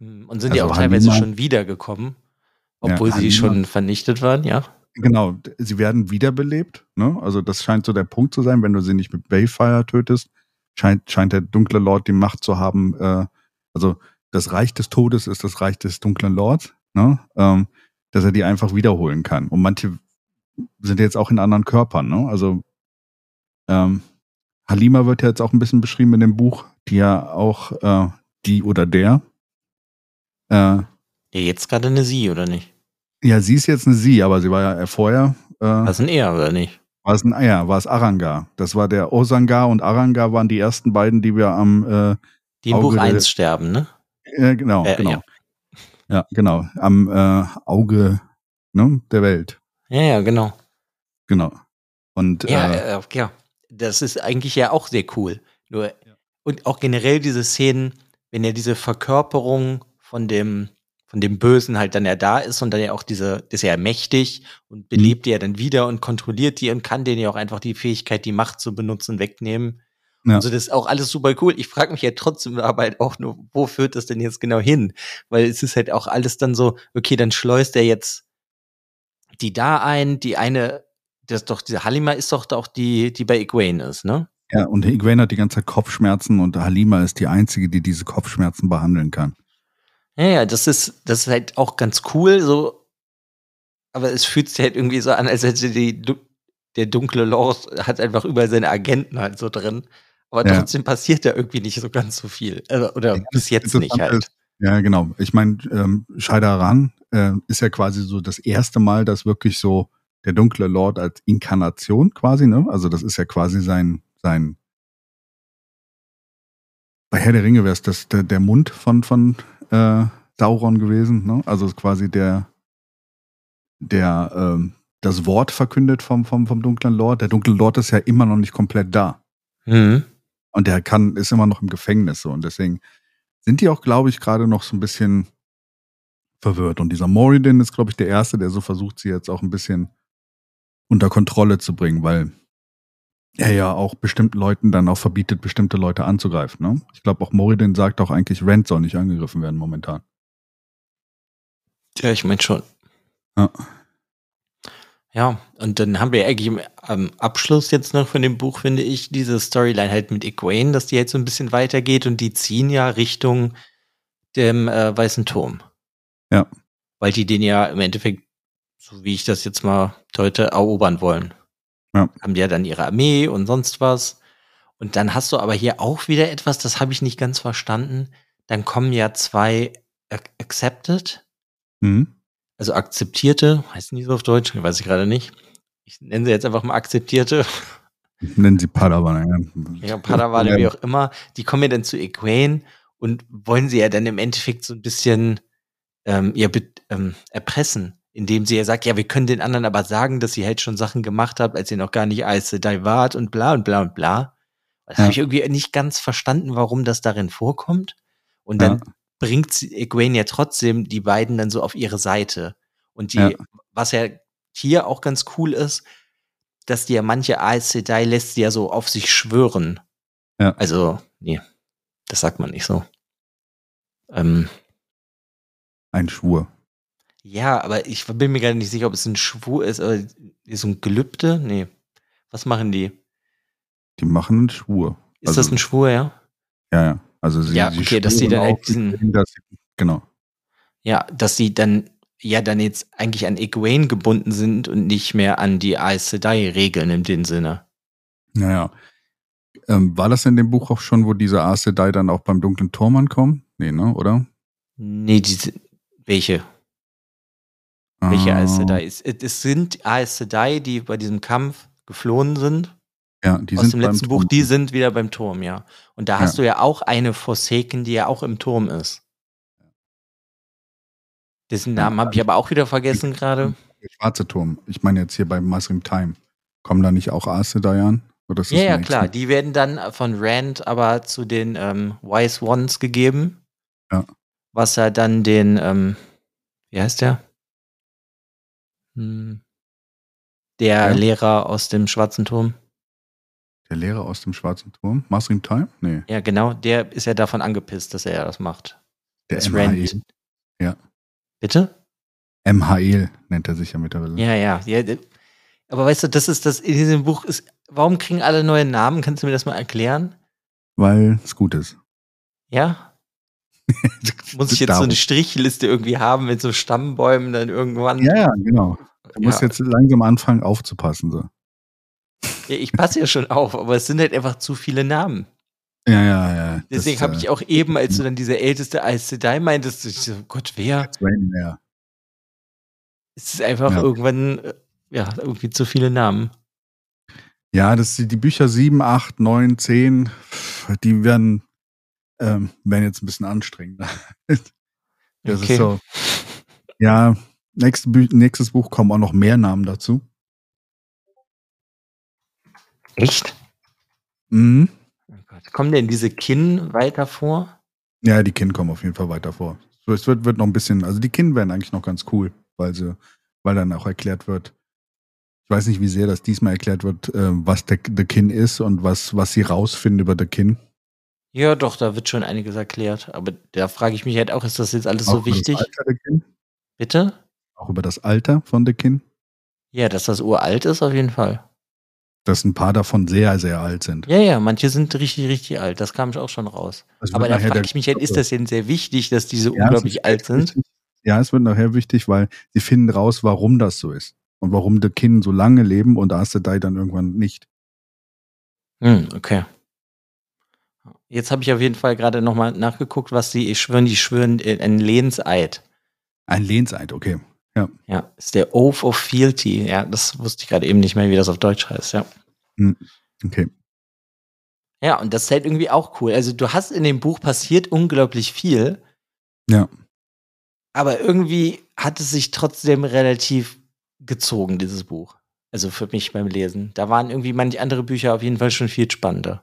Hm, und sind also ja auch teilweise Halima, schon wiedergekommen, obwohl ja, sie schon vernichtet waren, ja. Genau, sie werden wiederbelebt. Ne? Also das scheint so der Punkt zu sein, wenn du sie nicht mit Bayfire tötest, scheint, scheint der dunkle Lord die Macht zu haben. Äh, also das Reich des Todes ist das Reich des dunklen Lords, ne? ähm, dass er die einfach wiederholen kann. Und manche sind jetzt auch in anderen Körpern. Ne? Also ähm, Halima wird ja jetzt auch ein bisschen beschrieben in dem Buch, die ja auch äh, die oder der. Äh, ja, jetzt gerade eine Sie, oder nicht? Ja, sie ist jetzt eine Sie, aber sie war ja vorher. Äh, war es ein Er, oder nicht? War es ein Ja, war es Arangar. Das war der Osangar und Arangar waren die ersten beiden, die wir am äh, Die im Auge Buch 1 sterben, ne? Äh, genau, äh, genau. Ja. ja. genau. Am äh, Auge ne, der Welt. Ja, ja, genau. Genau. Und ja, äh, äh, ja, das ist eigentlich ja auch sehr cool. Nur ja. und auch generell diese Szenen, wenn er diese Verkörperung von dem von dem Bösen halt dann ja da ist und dann ja auch diese, ist ja mächtig und mhm. belebt mhm. die ja dann wieder und kontrolliert die und kann denen ja auch einfach die Fähigkeit, die Macht zu benutzen, wegnehmen. Ja. Also das ist auch alles super cool. Ich frage mich ja trotzdem aber halt auch nur, wo führt das denn jetzt genau hin? Weil es ist halt auch alles dann so, okay, dann schleust er jetzt die da ein, die eine, das doch, diese Halima ist doch auch die, die bei Egwene ist, ne? Ja, und Egwene hat die ganze Zeit Kopfschmerzen und Halima ist die einzige, die diese Kopfschmerzen behandeln kann. Ja, ja, das ist, das ist halt auch ganz cool, so. Aber es fühlt sich halt irgendwie so an, als hätte die, der dunkle Lord hat einfach überall seine Agenten halt so drin. Aber ja. trotzdem passiert da irgendwie nicht so ganz so viel. Also, oder ja, bis jetzt nicht halt. Ist, ja, genau. Ich meine, ähm, Shaidaran äh, ist ja quasi so das erste Mal, dass wirklich so der dunkle Lord als Inkarnation quasi, ne? Also das ist ja quasi sein, sein bei Herr der Ringe wäre es das der, der Mund von, von äh, Sauron gewesen, ne? Also quasi der, der ähm, das Wort verkündet vom, vom, vom dunklen Lord. Der dunkle Lord ist ja immer noch nicht komplett da. Mhm. Und der kann, ist immer noch im Gefängnis so. Und deswegen sind die auch, glaube ich, gerade noch so ein bisschen verwirrt. Und dieser Moridin ist, glaube ich, der Erste, der so versucht, sie jetzt auch ein bisschen unter Kontrolle zu bringen, weil er ja auch bestimmten Leuten dann auch verbietet, bestimmte Leute anzugreifen. Ne? Ich glaube, auch Moridin sagt auch eigentlich, Rent soll nicht angegriffen werden momentan. Ja, ich meine schon. Ja. Ja, und dann haben wir eigentlich am Abschluss jetzt noch von dem Buch, finde ich, diese Storyline halt mit Egwene, dass die jetzt so ein bisschen weitergeht und die ziehen ja Richtung dem äh, Weißen Turm. Ja. Weil die den ja im Endeffekt, so wie ich das jetzt mal deute, erobern wollen. Ja. Haben die ja dann ihre Armee und sonst was. Und dann hast du aber hier auch wieder etwas, das habe ich nicht ganz verstanden. Dann kommen ja zwei Accepted. Mhm also akzeptierte, heißen die so auf Deutsch? Weiß ich gerade nicht. Ich nenne sie jetzt einfach mal akzeptierte. Nennen sie Padawan, ja. Ja, Padawan, ja. wie auch immer. Die kommen ja dann zu Egwene und wollen sie ja dann im Endeffekt so ein bisschen ähm, ja, ähm, erpressen, indem sie ja sagt, ja, wir können den anderen aber sagen, dass sie halt schon Sachen gemacht hat, als sie noch gar nicht Aes Sedai wart und bla und bla und bla. Das ja. habe ich irgendwie nicht ganz verstanden, warum das darin vorkommt. Und dann ja bringt Egwene ja trotzdem die beiden dann so auf ihre Seite. Und die, ja. was ja hier auch ganz cool ist, dass die ja manche Aes Sedai lässt sie ja so auf sich schwören. Ja. Also, nee, das sagt man nicht so. Ähm, ein Schwur. Ja, aber ich bin mir gar nicht sicher, ob es ein Schwur ist, oder so ein Gelübde? Nee. Was machen die? Die machen einen Schwur. Ist also, das ein Schwur, ja? Ja, ja. Also sie, ja, okay, dass sie dann halt diesen, dass sie, genau. Ja, dass sie dann ja dann jetzt eigentlich an Egwene gebunden sind und nicht mehr an die Aes Sedai-Regeln in dem Sinne. Naja. Ähm, war das in dem Buch auch schon, wo diese Aes Sedai dann auch beim dunklen Turm ankommen? Nee, ne, oder? Nee, die sind, welche? Welche Ah, Aes Sedai? Es, es sind Aes Sedai, die bei diesem Kampf geflohen sind. Ja, die aus sind dem letzten Buch, Turm. die sind wieder beim Turm, ja. Und da Ja. hast du ja auch eine Forsaken, die ja auch im Turm ist. Dessen Ja. Namen habe ich aber auch wieder vergessen gerade. Der schwarze Turm. Ich meine jetzt hier bei Masrim Time. Kommen da nicht auch Aes Sedai an? Oder ist das Ja, ja, klar. Die werden dann von Rand aber zu den ähm, Wise Ones gegeben. Ja. Was er dann den, ähm, wie heißt der? Hm, der Ja. Lehrer aus dem Schwarzen Turm. Der Lehrer aus dem schwarzen Turm? Masrim Time? Nee. Ja, genau. Der ist ja davon angepisst, dass er das macht. Der Das MHL. Rand. Ja. Bitte? MHL nennt er sich ja mittlerweile. Ja, ja, ja. Aber weißt du, das ist das in diesem Buch ist. Warum kriegen alle neue Namen? Kannst du mir das mal erklären? Weil es gut ist. Ja? Muss ich jetzt so Darum. eine Strichliste irgendwie haben mit so Stammbäumen dann irgendwann? Ja, ja, genau. Du musst Ja. jetzt langsam anfangen aufzupassen. So. Ja, ich passe ja schon auf, aber es sind halt einfach zu viele Namen. Ja, ja, ja. Deswegen habe ich auch eben, als du dann diese älteste Aes Sedai meintest, ich so, Gott, wer? äh, ja. Es ist einfach Ja. irgendwann, äh, ja, irgendwie zu viele Namen. Ja, das die Bücher 7, 8, 9, 10, die werden, ähm, werden jetzt ein bisschen anstrengender. Das Okay. ist so. Ja, nächstes, nächstes Buch kommen auch noch mehr Namen dazu. Echt? Mhm. Oh Gott. Kommen denn diese Kinn weiter vor? Ja, die Kin kommen auf jeden Fall weiter vor. So, es wird, wird noch ein bisschen, also die Kin werden eigentlich noch ganz cool, weil sie, weil dann auch erklärt wird, ich weiß nicht, wie sehr das diesmal erklärt wird, äh, was der, The Kin ist und was, was sie rausfinden über The Kin. Ja, doch, da wird schon einiges erklärt. Aber da frage ich mich halt auch, ist das jetzt alles so Auch über wichtig? Das Alter der Kin, Bitte? auch über das Alter von The Kin, Ja, dass das uralt ist, auf jeden Fall. Dass ein paar davon sehr, sehr alt sind. Ja, ja, manche sind richtig, richtig alt. Das kam auch schon raus. Das Aber da frage ich mich halt, ist das denn sehr wichtig, dass diese Ja, unglaublich alt sind? wichtig. Ja, es wird nachher wichtig, weil sie finden raus, warum das so ist. Und warum The Kin so lange leben und Aes Sedai dann irgendwann nicht. Hm, okay. Jetzt habe ich auf jeden Fall gerade nochmal nachgeguckt, was die schwören. Die schwören äh, ein Lehnseid. Ein Lehnseid, okay. Ja, ist der Oath of Fealty. Ja, das wusste ich gerade eben nicht mehr, wie das auf Deutsch heißt, ja. Okay. Ja, und das ist halt irgendwie auch cool. Also du hast in dem Buch passiert unglaublich viel. Ja. Aber irgendwie hat es sich trotzdem relativ gezogen, dieses Buch. Also für mich beim Lesen. Da waren irgendwie manche andere Bücher auf jeden Fall schon viel spannender.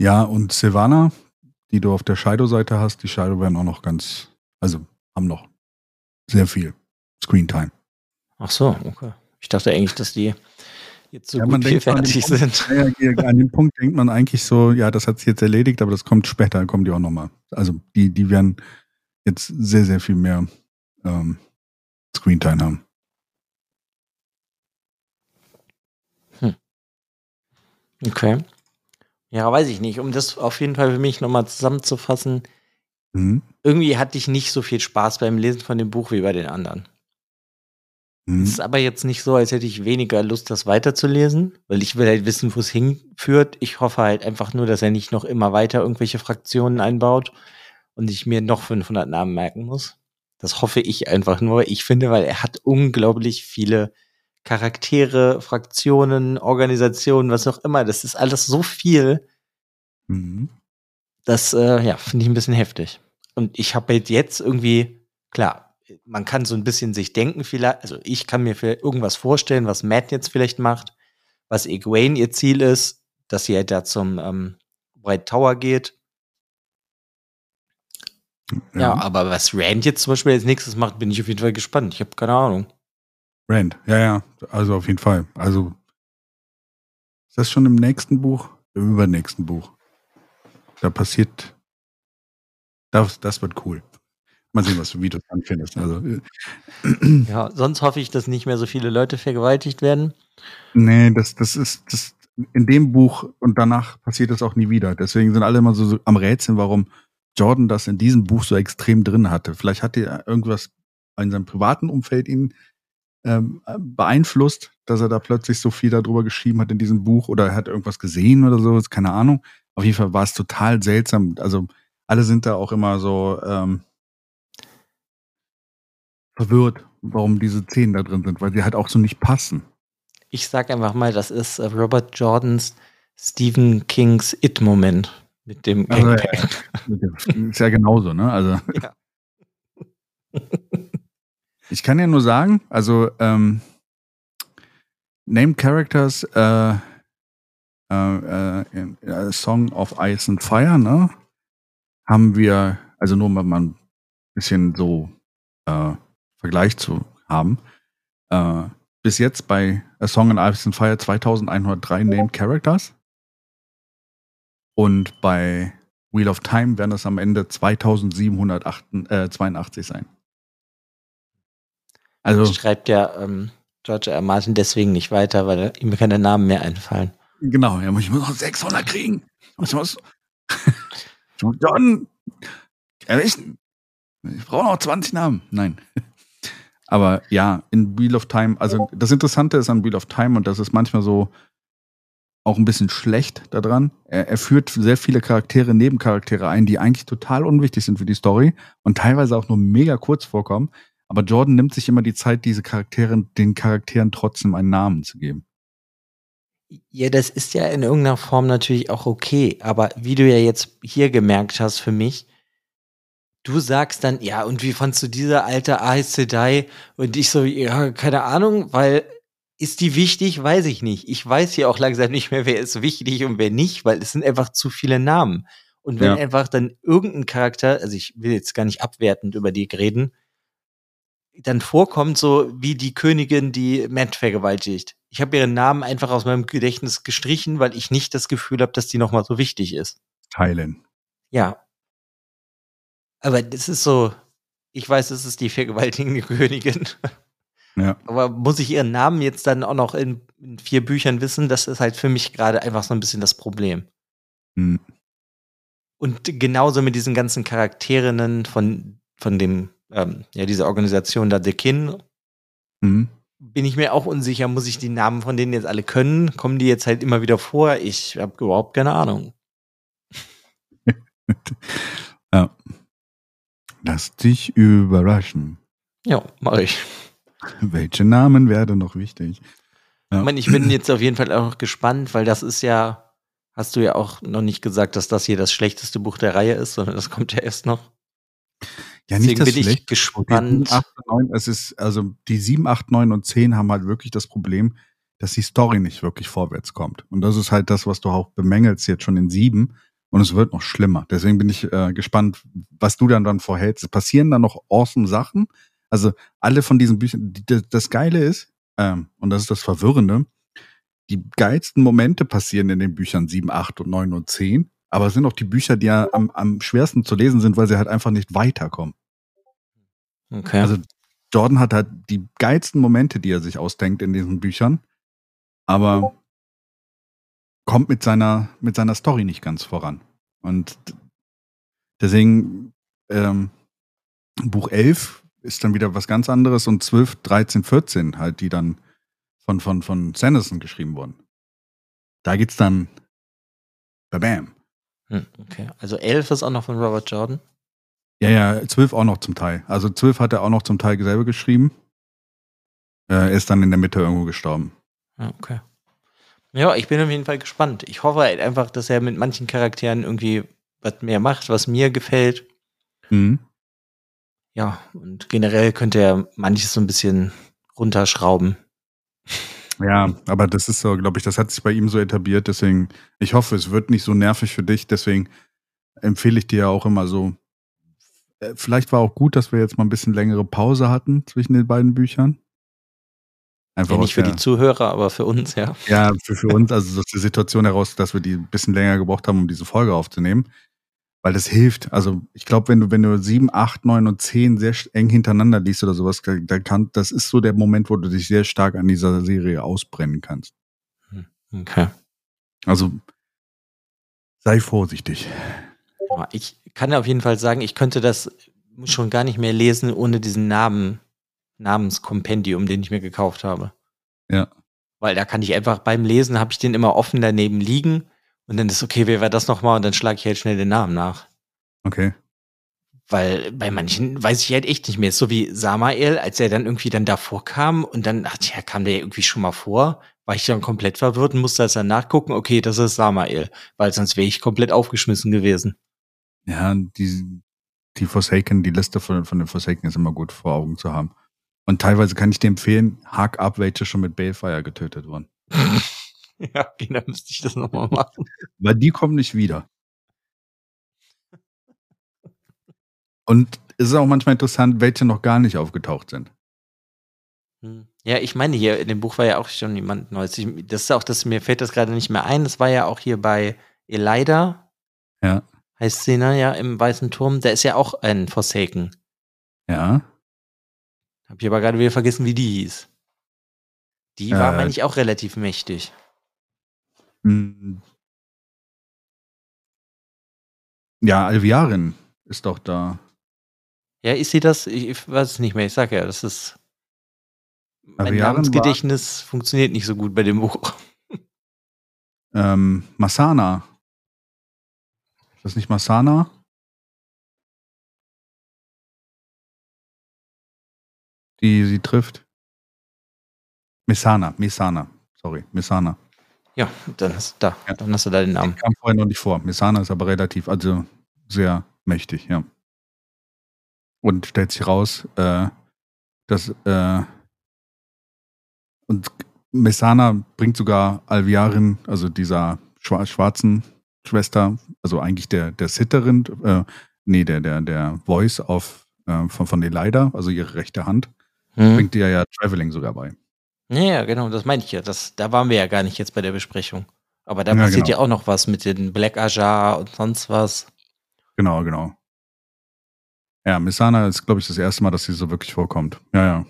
Ja, und Silvana, die du auf der Shadow-Seite hast, die Shadow werden auch noch ganz, also haben noch sehr viel Screentime. Ach so, okay. Ich dachte eigentlich, dass die jetzt so Ja, gut viel fertig Punkt- sind. Ja, ja, hier an dem Punkt denkt man eigentlich so, ja, das hat sich jetzt erledigt, aber das kommt später, dann kommen die auch nochmal. Also die, die werden jetzt sehr, sehr viel mehr ähm, Screentime haben. Okay. Ja, weiß ich nicht. Um das auf jeden Fall für mich nochmal zusammenzufassen, Mhm. Irgendwie hatte ich nicht so viel Spaß beim Lesen von dem Buch wie bei den anderen. Mhm. Es ist aber jetzt nicht so, als hätte ich weniger Lust, das weiterzulesen, weil ich will halt wissen, wo es hinführt. Ich hoffe halt einfach nur, dass er nicht noch immer weiter irgendwelche Fraktionen einbaut und ich mir noch 500 Namen merken muss. Das hoffe ich einfach nur. Ich finde, weil er hat unglaublich viele Charaktere, Fraktionen, Organisationen, was auch immer. Das ist alles so viel, Mhm. das äh, ja, finde ich ein bisschen heftig. Und ich habe halt jetzt irgendwie, klar, man kann so ein bisschen sich denken, vielleicht, also ich kann mir vielleicht irgendwas vorstellen, was Matt jetzt vielleicht macht, was Egwene ihr Ziel ist, dass sie halt da zum ähm, White Tower geht. Ja. aber was Rand jetzt zum Beispiel als nächstes macht, bin ich auf jeden Fall gespannt. Ich habe keine Ahnung. Rand, ja, ja, also auf jeden Fall. Also ist das schon im nächsten Buch? Im übernächsten Buch. Da passiert, das, das wird cool. Mal sehen, was du, wie du es dann findest. Also, äh, Ja, sonst hoffe ich, dass nicht mehr so viele Leute vergewaltigt werden. nee, das, das ist, das, in dem Buch und danach passiert das auch nie wieder. Deswegen sind alle immer so, so am Rätseln, warum Jordan das in diesem Buch so extrem drin hatte. Vielleicht hat er irgendwas in seinem privaten Umfeld ihn ähm, beeinflusst, dass er da plötzlich so viel darüber geschrieben hat in diesem Buch oder er hat irgendwas gesehen oder so, keine Ahnung. Auf jeden Fall war es total seltsam. Also alle sind da auch immer so ähm, verwirrt, warum diese Szenen da drin sind, weil sie halt auch so nicht passen. Ich sag einfach mal, das ist äh, Robert Jordans Stephen Kings It-Moment mit dem also, ja, Ist ja genauso, ne? Also. Ja. ich kann ja nur sagen, also ähm, Named Characters äh, äh, äh, Song of Ice and Fire, ne? Haben wir, also nur mal ein bisschen so äh, Vergleich zu haben, äh, bis jetzt bei A Song in Ice and Fire 2103 Named Characters. Und bei Wheel of Time werden es am Ende 2782 sein. Also schreibt ja ähm, George R. Martin deswegen nicht weiter, weil ihm keine Namen mehr einfallen. Genau, ja, ich muss noch 600 kriegen. Ich muss John erwischen. Ich brauche noch 20 Namen. Nein. Aber ja, in Wheel of Time, also das Interessante ist an Wheel of Time und das ist manchmal so auch ein bisschen schlecht daran. Er, er führt sehr viele Charaktere, Nebencharaktere ein, die eigentlich total unwichtig sind für die Story und teilweise auch nur mega kurz vorkommen. Aber Jordan nimmt sich immer die Zeit, diese Charaktere, den Charakteren trotzdem einen Namen zu geben. Ja, das ist ja in irgendeiner Form natürlich auch okay. Aber wie du ja jetzt hier gemerkt hast für mich, du sagst dann, ja, und wie fandst du diese alte Aes Sedai? Und ich so, ja, keine Ahnung, weil ist die wichtig? Weiß ich nicht. Ich weiß hier auch langsam nicht mehr, wer ist wichtig und wer nicht, weil es sind einfach zu viele Namen. Und wenn ja. einfach dann irgendein Charakter, also ich will jetzt gar nicht abwertend über die reden, dann vorkommt, so wie die Königin, die Matt vergewaltigt. Ich habe ihren Namen einfach aus meinem Gedächtnis gestrichen, weil ich nicht das Gefühl habe, dass die nochmal so wichtig ist. Teilen. Ja. Aber das ist so, ich weiß, es ist die vergewaltigende Königin. Ja. Aber muss ich ihren Namen jetzt dann auch noch in, in vier Büchern wissen? Das ist halt für mich gerade einfach so ein bisschen das Problem. Hm. Und genauso mit diesen ganzen Charakterinnen von, von dem, ähm, ja, dieser Organisation da, The Kin, mhm. Bin ich mir auch unsicher, muss ich die Namen von denen jetzt alle können? Kommen die jetzt halt immer wieder vor? Ich habe überhaupt keine Ahnung. ja. Lass dich überraschen. Ja, mache ich. Welche Namen werden noch wichtig? Ja. Ich, meine, ich bin jetzt auf jeden Fall auch gespannt, weil das ist ja, hast du ja auch noch nicht gesagt, dass das hier das schlechteste Buch der Reihe ist, sondern das kommt ja erst noch. Ja, nicht Deswegen bin ich gespannt. 7, 8, 9, es ist, also die 7, 8, 9 und 10 haben halt wirklich das Problem, dass die Story nicht wirklich vorwärts kommt. Und das ist halt das, was du auch bemängelst jetzt schon in 7. Und es wird noch schlimmer. Deswegen bin ich äh, gespannt, was du dann dann vorhältst. Es passieren dann noch awesome Sachen, also alle von diesen Büchern, die, das Geile ist, ähm, und das ist das Verwirrende, die geilsten Momente passieren in den Büchern 7, 8 und 9 und 10, aber es sind auch die Bücher, die ja am, am schwersten zu lesen sind, weil sie halt einfach nicht weiterkommen. Okay. Also Jordan hat halt die geilsten Momente, die er sich ausdenkt in diesen Büchern, aber kommt mit seiner, mit seiner Story nicht ganz voran. Und deswegen ähm, Buch 11 ist dann wieder was ganz anderes und 12, 13, 14 halt, die dann von, von, von Sanderson geschrieben wurden. Da geht's dann bam. Hm, okay, also 11 ist auch noch von Robert Jordan? Ja, ja, 12 auch noch zum Teil. Also 12 hat er auch noch zum Teil selber geschrieben. Er ist dann in der Mitte irgendwo gestorben. Okay. Ja, ich bin auf jeden Fall gespannt. Ich hoffe halt einfach, dass er mit manchen Charakteren irgendwie was mehr macht, was mir gefällt. Mhm. Ja, und generell könnte er manches so ein bisschen runterschrauben. Ja, aber das ist so, glaube ich, das hat sich bei ihm so etabliert. Deswegen, ich hoffe, es wird nicht so nervig für dich. Deswegen empfehle ich dir ja auch immer so. Äh, vielleicht war auch gut, dass wir jetzt mal ein bisschen längere Pause hatten zwischen den beiden Büchern. Einfach ja, nicht für der, die Zuhörer, aber für uns, ja. Ja, für, für uns, also aus der Situation heraus, dass wir die ein bisschen länger gebraucht haben, um diese Folge aufzunehmen weil das hilft. Also ich glaube, wenn du, wenn du sieben, acht, neun und zehn sehr eng hintereinander liest oder sowas, da kann, das ist so der Moment, wo du dich sehr stark an dieser Serie ausbrennen kannst. Hm, okay. Also sei vorsichtig. Ich kann auf jeden Fall sagen, ich könnte das schon gar nicht mehr lesen ohne diesen Namen, Namenskompendium, den ich mir gekauft habe. Ja. Weil da kann ich einfach beim Lesen habe ich den immer offen daneben liegen und dann ist okay, wer war das nochmal? Und dann schlage ich halt schnell den Namen nach. Okay. Weil bei manchen weiß ich halt echt nicht mehr. So wie Samael, als er dann irgendwie dann davor kam und dann, ach ja, kam der irgendwie schon mal vor, war ich dann komplett verwirrt und musste das dann nachgucken, okay, das ist Samael, weil sonst wäre ich komplett aufgeschmissen gewesen. Ja, die, die Forsaken, die Liste von, von den Forsaken ist immer gut vor Augen zu haben. Und teilweise kann ich dir empfehlen, hack ab, welche schon mit Balefire getötet wurden. ja, okay, dann müsste ich das nochmal machen. Weil die kommen nicht wieder. Und es ist auch manchmal interessant, welche noch gar nicht aufgetaucht sind. Hm. Ja, ich meine, hier in dem Buch war ja auch schon jemand Neues. Das ist auch, das mir fällt das gerade nicht mehr ein. Das war ja auch hier bei Elida. Ja. Heißt sie, ne? Ja, im Weißen Turm. Der ist ja auch ein Forsaken. Ja. Hab ich aber gerade wieder vergessen, wie die hieß. Die war, äh, meine ich, auch relativ mächtig. Hm. Ja, Alviarin ist doch da. Ja, ist sie das? Ich weiß es nicht mehr. Ich sag ja, das ist. Mein Namensgedächtnis funktioniert nicht so gut bei dem Buch. Ähm, Masana. Ist das nicht Masana? Die sie trifft. Mesana, Mesana. Sorry, Mesana. Ja, dann hast, da, ja. dann hast du da den Namen. kam vorher noch nicht vor. Mesana ist aber relativ, also sehr mächtig, ja. Und stellt sich raus, äh, dass äh, und Messana bringt sogar Alviarin, also dieser schwarzen Schwester, also eigentlich der, der Sitterin, äh, nee, der, der, der Voice auf, äh, von, von Elida, also ihre rechte Hand, hm. bringt ihr ja Traveling sogar bei. Ja, genau, das meine ich ja. Das, da waren wir ja gar nicht jetzt bei der Besprechung. Aber da ja, passiert genau. ja auch noch was mit den Black Ajar und sonst was. Genau, genau. Ja, Missana ist, glaube ich, das erste Mal, dass sie so wirklich vorkommt. Ja, ja.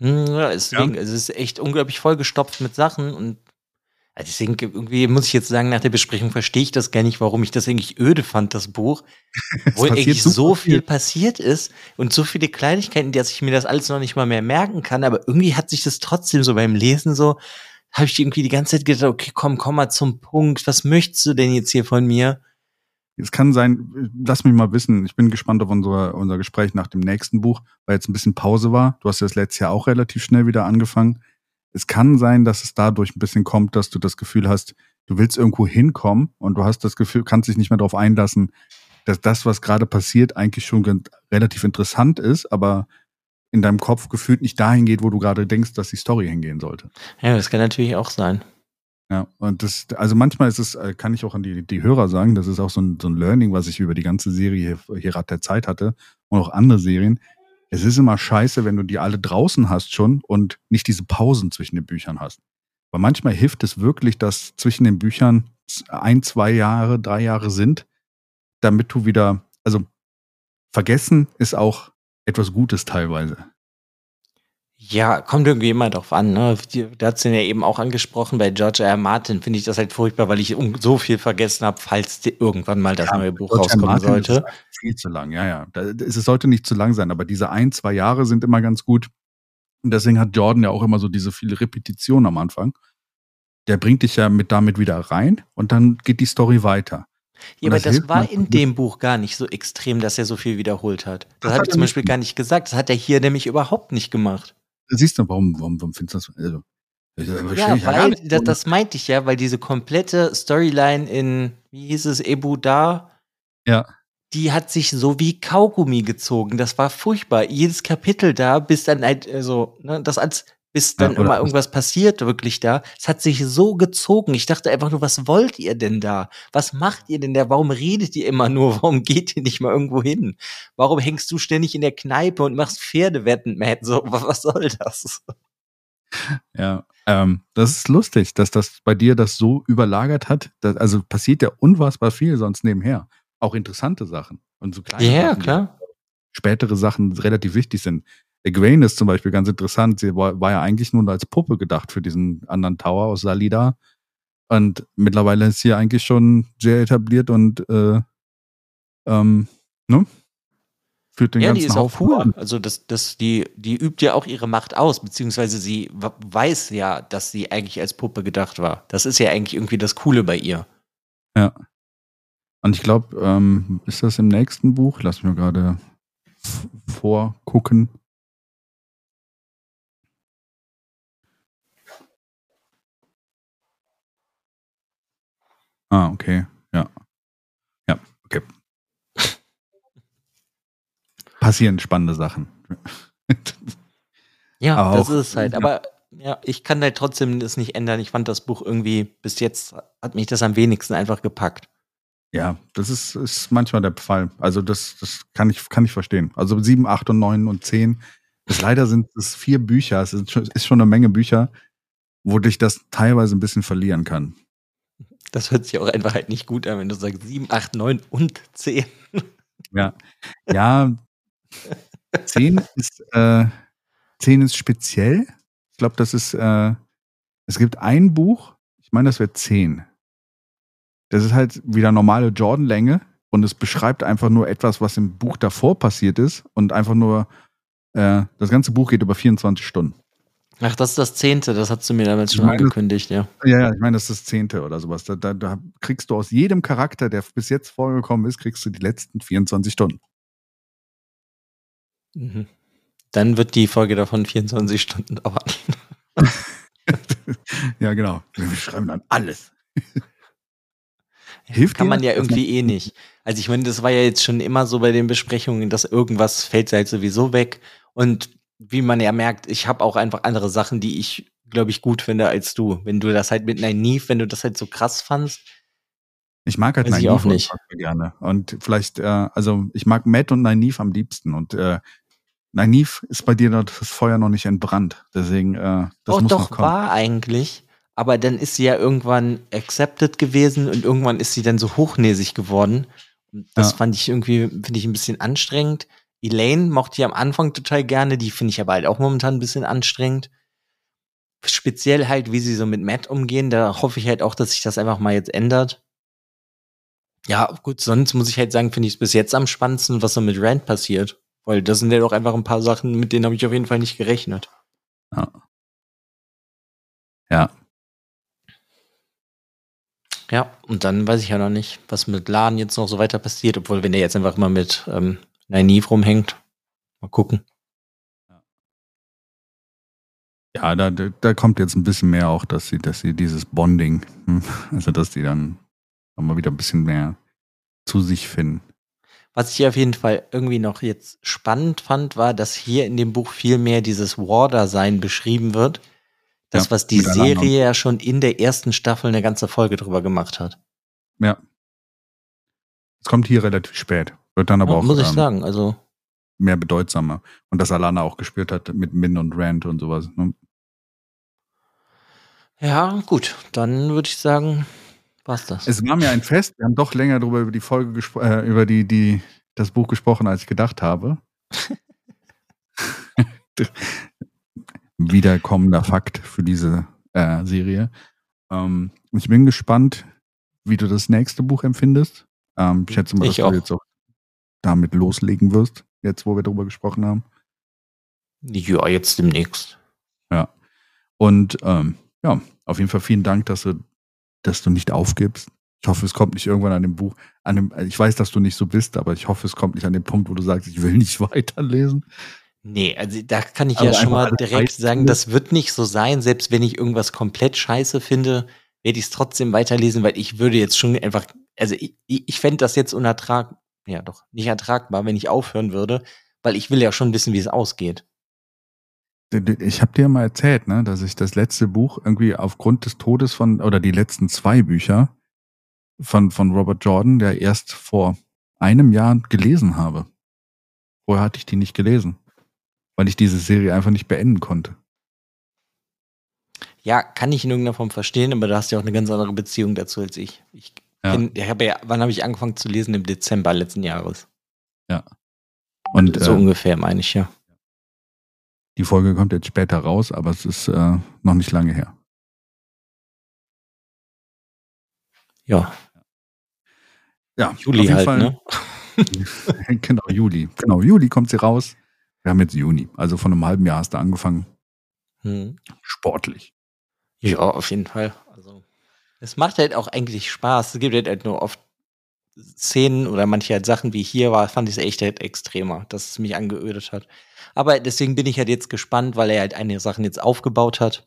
Hm, ja, deswegen, ja. Es ist echt unglaublich vollgestopft mit Sachen und also deswegen irgendwie muss ich jetzt sagen, nach der Besprechung verstehe ich das gar nicht, warum ich das eigentlich öde fand, das Buch. wo eigentlich so viel, viel passiert ist und so viele Kleinigkeiten, dass ich mir das alles noch nicht mal mehr merken kann, aber irgendwie hat sich das trotzdem so beim Lesen so, habe ich irgendwie die ganze Zeit gedacht, okay, komm, komm mal zum Punkt, was möchtest du denn jetzt hier von mir? Es kann sein, lass mich mal wissen, ich bin gespannt auf unser, unser Gespräch nach dem nächsten Buch, weil jetzt ein bisschen Pause war. Du hast ja das letzte Jahr auch relativ schnell wieder angefangen. Es kann sein, dass es dadurch ein bisschen kommt, dass du das Gefühl hast, du willst irgendwo hinkommen und du hast das Gefühl, kannst dich nicht mehr darauf einlassen, dass das, was gerade passiert, eigentlich schon relativ interessant ist, aber in deinem Kopf gefühlt nicht dahin geht, wo du gerade denkst, dass die Story hingehen sollte. Ja, das kann natürlich auch sein. Ja, und das, also manchmal ist es, äh, kann ich auch an die, die Hörer sagen, das ist auch so ein, so ein Learning, was ich über die ganze Serie hier, hier Rat der Zeit hatte und auch andere Serien. Es ist immer scheiße, wenn du die alle draußen hast schon und nicht diese Pausen zwischen den Büchern hast. Weil manchmal hilft es wirklich, dass zwischen den Büchern ein, zwei Jahre, drei Jahre sind, damit du wieder, also vergessen ist auch etwas Gutes teilweise. Ja, kommt irgendwie immer drauf an. Ne? Da hat sie ja eben auch angesprochen, bei George R. Martin finde ich das halt furchtbar, weil ich so viel vergessen habe, falls irgendwann mal das ja, neue Buch George rauskommen sollte. viel zu lang, ja, ja. Es sollte nicht zu lang sein, aber diese ein, zwei Jahre sind immer ganz gut. Und deswegen hat Jordan ja auch immer so diese viele Repetitionen am Anfang. Der bringt dich ja mit damit wieder rein und dann geht die Story weiter. Ja, aber das, das war in dem Buch gar nicht so extrem, dass er so viel wiederholt hat. Das, das hat er zum Beispiel gar nicht gesagt. Das hat er hier nämlich überhaupt nicht gemacht. Siehst du, warum, warum, warum findest du das? Also, ja, weil, das, das meinte ich ja, weil diese komplette Storyline in, wie hieß es, Ebu Da, ja. die hat sich so wie Kaugummi gezogen. Das war furchtbar. Jedes Kapitel da, bis dann halt, also, ne, das als bis dann ja, immer irgendwas passiert wirklich da. Es hat sich so gezogen. Ich dachte einfach nur, was wollt ihr denn da? Was macht ihr denn da? Warum redet ihr immer nur? Warum geht ihr nicht mal irgendwo hin? Warum hängst du ständig in der Kneipe und machst Pferdewetten, Matt? So, was soll das? Ja, ähm, das ist lustig, dass das bei dir das so überlagert hat. Dass, also passiert ja unfassbar viel sonst nebenher. Auch interessante Sachen. Und so kleine ja, Sachen, klar. spätere Sachen relativ wichtig sind. Egwene ist zum Beispiel ganz interessant. Sie war, war, ja eigentlich nur als Puppe gedacht für diesen anderen Tower aus Salida. Und mittlerweile ist sie eigentlich schon sehr etabliert und äh, ähm, ne? Führt den ja, ganzen die ist auch cool. An. Also das, das, die, die übt ja auch ihre Macht aus, beziehungsweise sie weiß ja, dass sie eigentlich als Puppe gedacht war. Das ist ja eigentlich irgendwie das Coole bei ihr. Ja. Und ich glaube, ähm, ist das im nächsten Buch? Lass mich gerade vorgucken. Ah, okay. Ja. Ja, okay. Passieren spannende Sachen. ja, Aber das auch, ist es halt. Aber ja, ich kann halt trotzdem das nicht ändern. Ich fand das Buch irgendwie, bis jetzt hat mich das am wenigsten einfach gepackt. Ja, das ist, ist manchmal der Fall. Also das, das kann ich, kann ich verstehen. Also sieben, acht und neun und zehn. Das leider sind es vier Bücher. Es ist schon, ist schon eine Menge Bücher, wo dich das teilweise ein bisschen verlieren kann. Das hört sich auch einfach halt nicht gut an, wenn du sagst 7, 8, 9 und 10. Ja. Ja. 10 ist, äh, 10 ist speziell. Ich glaube, das ist, äh, es gibt ein Buch, ich meine, das wäre 10. Das ist halt wieder normale Jordan-Länge und es beschreibt einfach nur etwas, was im Buch davor passiert ist und einfach nur, äh, das ganze Buch geht über 24 Stunden. Ach, das ist das Zehnte, das hast du mir damals schon meine, angekündigt, ja. Ja, ja, ich meine, das ist das Zehnte oder sowas. Da, da, da kriegst du aus jedem Charakter, der bis jetzt vorgekommen ist, kriegst du die letzten 24 Stunden. Mhm. Dann wird die Folge davon 24 Stunden dauern. ja, genau. Wir schreiben dann alles. Hilft Kann man ja irgendwie eh nicht. Also ich meine, das war ja jetzt schon immer so bei den Besprechungen, dass irgendwas fällt halt sowieso weg. Und wie man ja merkt, ich habe auch einfach andere Sachen, die ich, glaube ich, gut finde als du. Wenn du das halt mit Nynaeve, wenn du das halt so krass fandst. Ich mag halt Nynaeve auch nicht. gerne. Und vielleicht, äh, also ich mag Matt und Nynaeve am liebsten. Und äh, Nynaeve ist bei dir das Feuer noch nicht entbrannt. Deswegen, äh, das oh, muss doch, noch kommen. war eigentlich. Aber dann ist sie ja irgendwann accepted gewesen und irgendwann ist sie dann so hochnäsig geworden. Und das ja. fand ich irgendwie, finde ich ein bisschen anstrengend. Elaine mochte ich am Anfang total gerne, die finde ich aber halt auch momentan ein bisschen anstrengend. Speziell halt, wie sie so mit Matt umgehen, da hoffe ich halt auch, dass sich das einfach mal jetzt ändert. Ja, gut, sonst muss ich halt sagen, finde ich es bis jetzt am spannendsten, was so mit Rand passiert. Weil das sind ja doch einfach ein paar Sachen, mit denen habe ich auf jeden Fall nicht gerechnet. Ja. Ja. Ja, und dann weiß ich ja noch nicht, was mit Lan jetzt noch so weiter passiert, obwohl wenn er jetzt einfach immer mit ähm, Nynaeve rumhängt. Mal gucken. Ja, da, da kommt jetzt ein bisschen mehr auch, dass sie, dass sie dieses Bonding, hm, also dass die dann mal wieder ein bisschen mehr zu sich finden. Was ich auf jeden Fall irgendwie noch jetzt spannend fand, war, dass hier in dem Buch viel mehr dieses War-Dasein beschrieben wird. Das, ja, was die Serie ja schon in der ersten Staffel eine ganze Folge drüber gemacht hat. Ja. Es kommt hier relativ spät. Wird dann aber ja, auch. Muss ich ähm, sagen, also. Mehr bedeutsamer. Und dass Alana auch gespürt hat mit Min und Rand und sowas. Ne? Ja, gut. Dann würde ich sagen, war's das. Es war mir ein Fest. Wir haben doch länger darüber über die Folge äh, über die, die, das Buch gesprochen, als ich gedacht habe. Wiederkommender Fakt für diese äh, Serie. Ähm, ich bin gespannt, wie du das nächste Buch empfindest. Ähm, ich schätze mal, dass ich du auch. jetzt auch damit loslegen wirst, jetzt wo wir darüber gesprochen haben? Ja, jetzt demnächst. Ja. Und ähm, ja, auf jeden Fall vielen Dank, dass du, dass du nicht aufgibst. Ich hoffe, es kommt nicht irgendwann an dem Buch, an dem, ich weiß, dass du nicht so bist, aber ich hoffe, es kommt nicht an den Punkt, wo du sagst, ich will nicht weiterlesen. Nee, also da kann ich also ja schon mal direkt sagen, das wird nicht so sein. Selbst wenn ich irgendwas komplett scheiße finde, werde ich es trotzdem weiterlesen, weil ich würde jetzt schon einfach, also ich, ich fände das jetzt unertrag, ja doch, nicht ertragbar, wenn ich aufhören würde, weil ich will ja schon wissen, wie es ausgeht. Ich habe dir mal erzählt, ne, dass ich das letzte Buch irgendwie aufgrund des Todes von, oder die letzten zwei Bücher von, von Robert Jordan, der erst vor einem Jahr gelesen habe. Vorher hatte ich die nicht gelesen, weil ich diese Serie einfach nicht beenden konnte. Ja, kann ich in irgendeiner Form verstehen, aber du hast ja auch eine ganz andere Beziehung dazu als ich. Ich ja. ich habe ja, wann habe ich angefangen zu lesen? Im Dezember letzten Jahres. Ja. Und so äh, ungefähr meine ich ja. Die Folge kommt jetzt später raus, aber es ist äh, noch nicht lange her. Ja. Ja, Juli halt, Fall, ne? genau, Juli. Genau, Juli kommt sie raus. Wir haben jetzt Juni. Also von einem halben Jahr hast du angefangen. Hm. Sportlich. Ja, auf jeden Fall. Es macht halt auch eigentlich Spaß. Es gibt halt nur oft Szenen oder manche halt Sachen wie hier war, fand ich es echt halt extremer, dass es mich angeödet hat. Aber deswegen bin ich halt jetzt gespannt, weil er halt einige Sachen jetzt aufgebaut hat,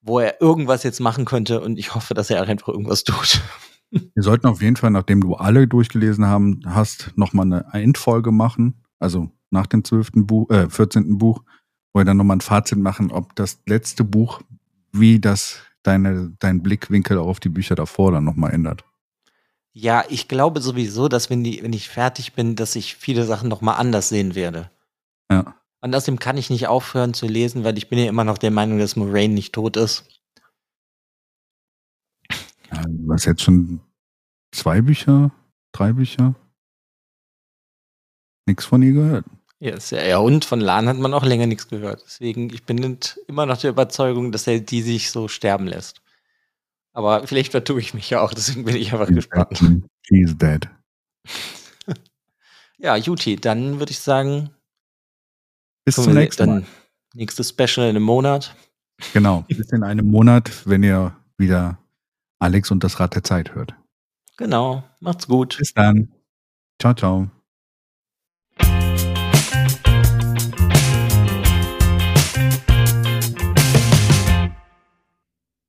wo er irgendwas jetzt machen könnte und ich hoffe, dass er halt einfach irgendwas tut. Wir sollten auf jeden Fall, nachdem du alle durchgelesen haben, hast, nochmal eine Endfolge machen. Also nach dem zwölften Buch, äh, 14. Buch, wo wir dann nochmal ein Fazit machen, ob das letzte Buch, wie das deine, dein Blickwinkel auf die Bücher davor dann nochmal ändert. Ja, ich glaube sowieso, dass wenn, die, wenn ich fertig bin, dass ich viele Sachen nochmal anders sehen werde. Ja. Und außerdem kann ich nicht aufhören zu lesen, weil ich bin ja immer noch der Meinung, dass Moraine nicht tot ist. Ja, du hast jetzt schon zwei Bücher, drei Bücher. Nichts von ihr gehört. Ja, ja, und von Lan hat man auch länger nichts gehört. Deswegen, ich bin immer noch der Überzeugung, dass er die sich so sterben lässt. Aber vielleicht vertue ich mich ja auch, deswegen bin ich einfach gespannt. She's dead. ja, Juti, dann würde ich sagen, bis zum nächsten Mal. Nächstes Special in einem Monat. Genau, bis in einem Monat, wenn ihr wieder Alex und das Rad der Zeit hört. Genau, macht's gut. Bis dann. Ciao, ciao.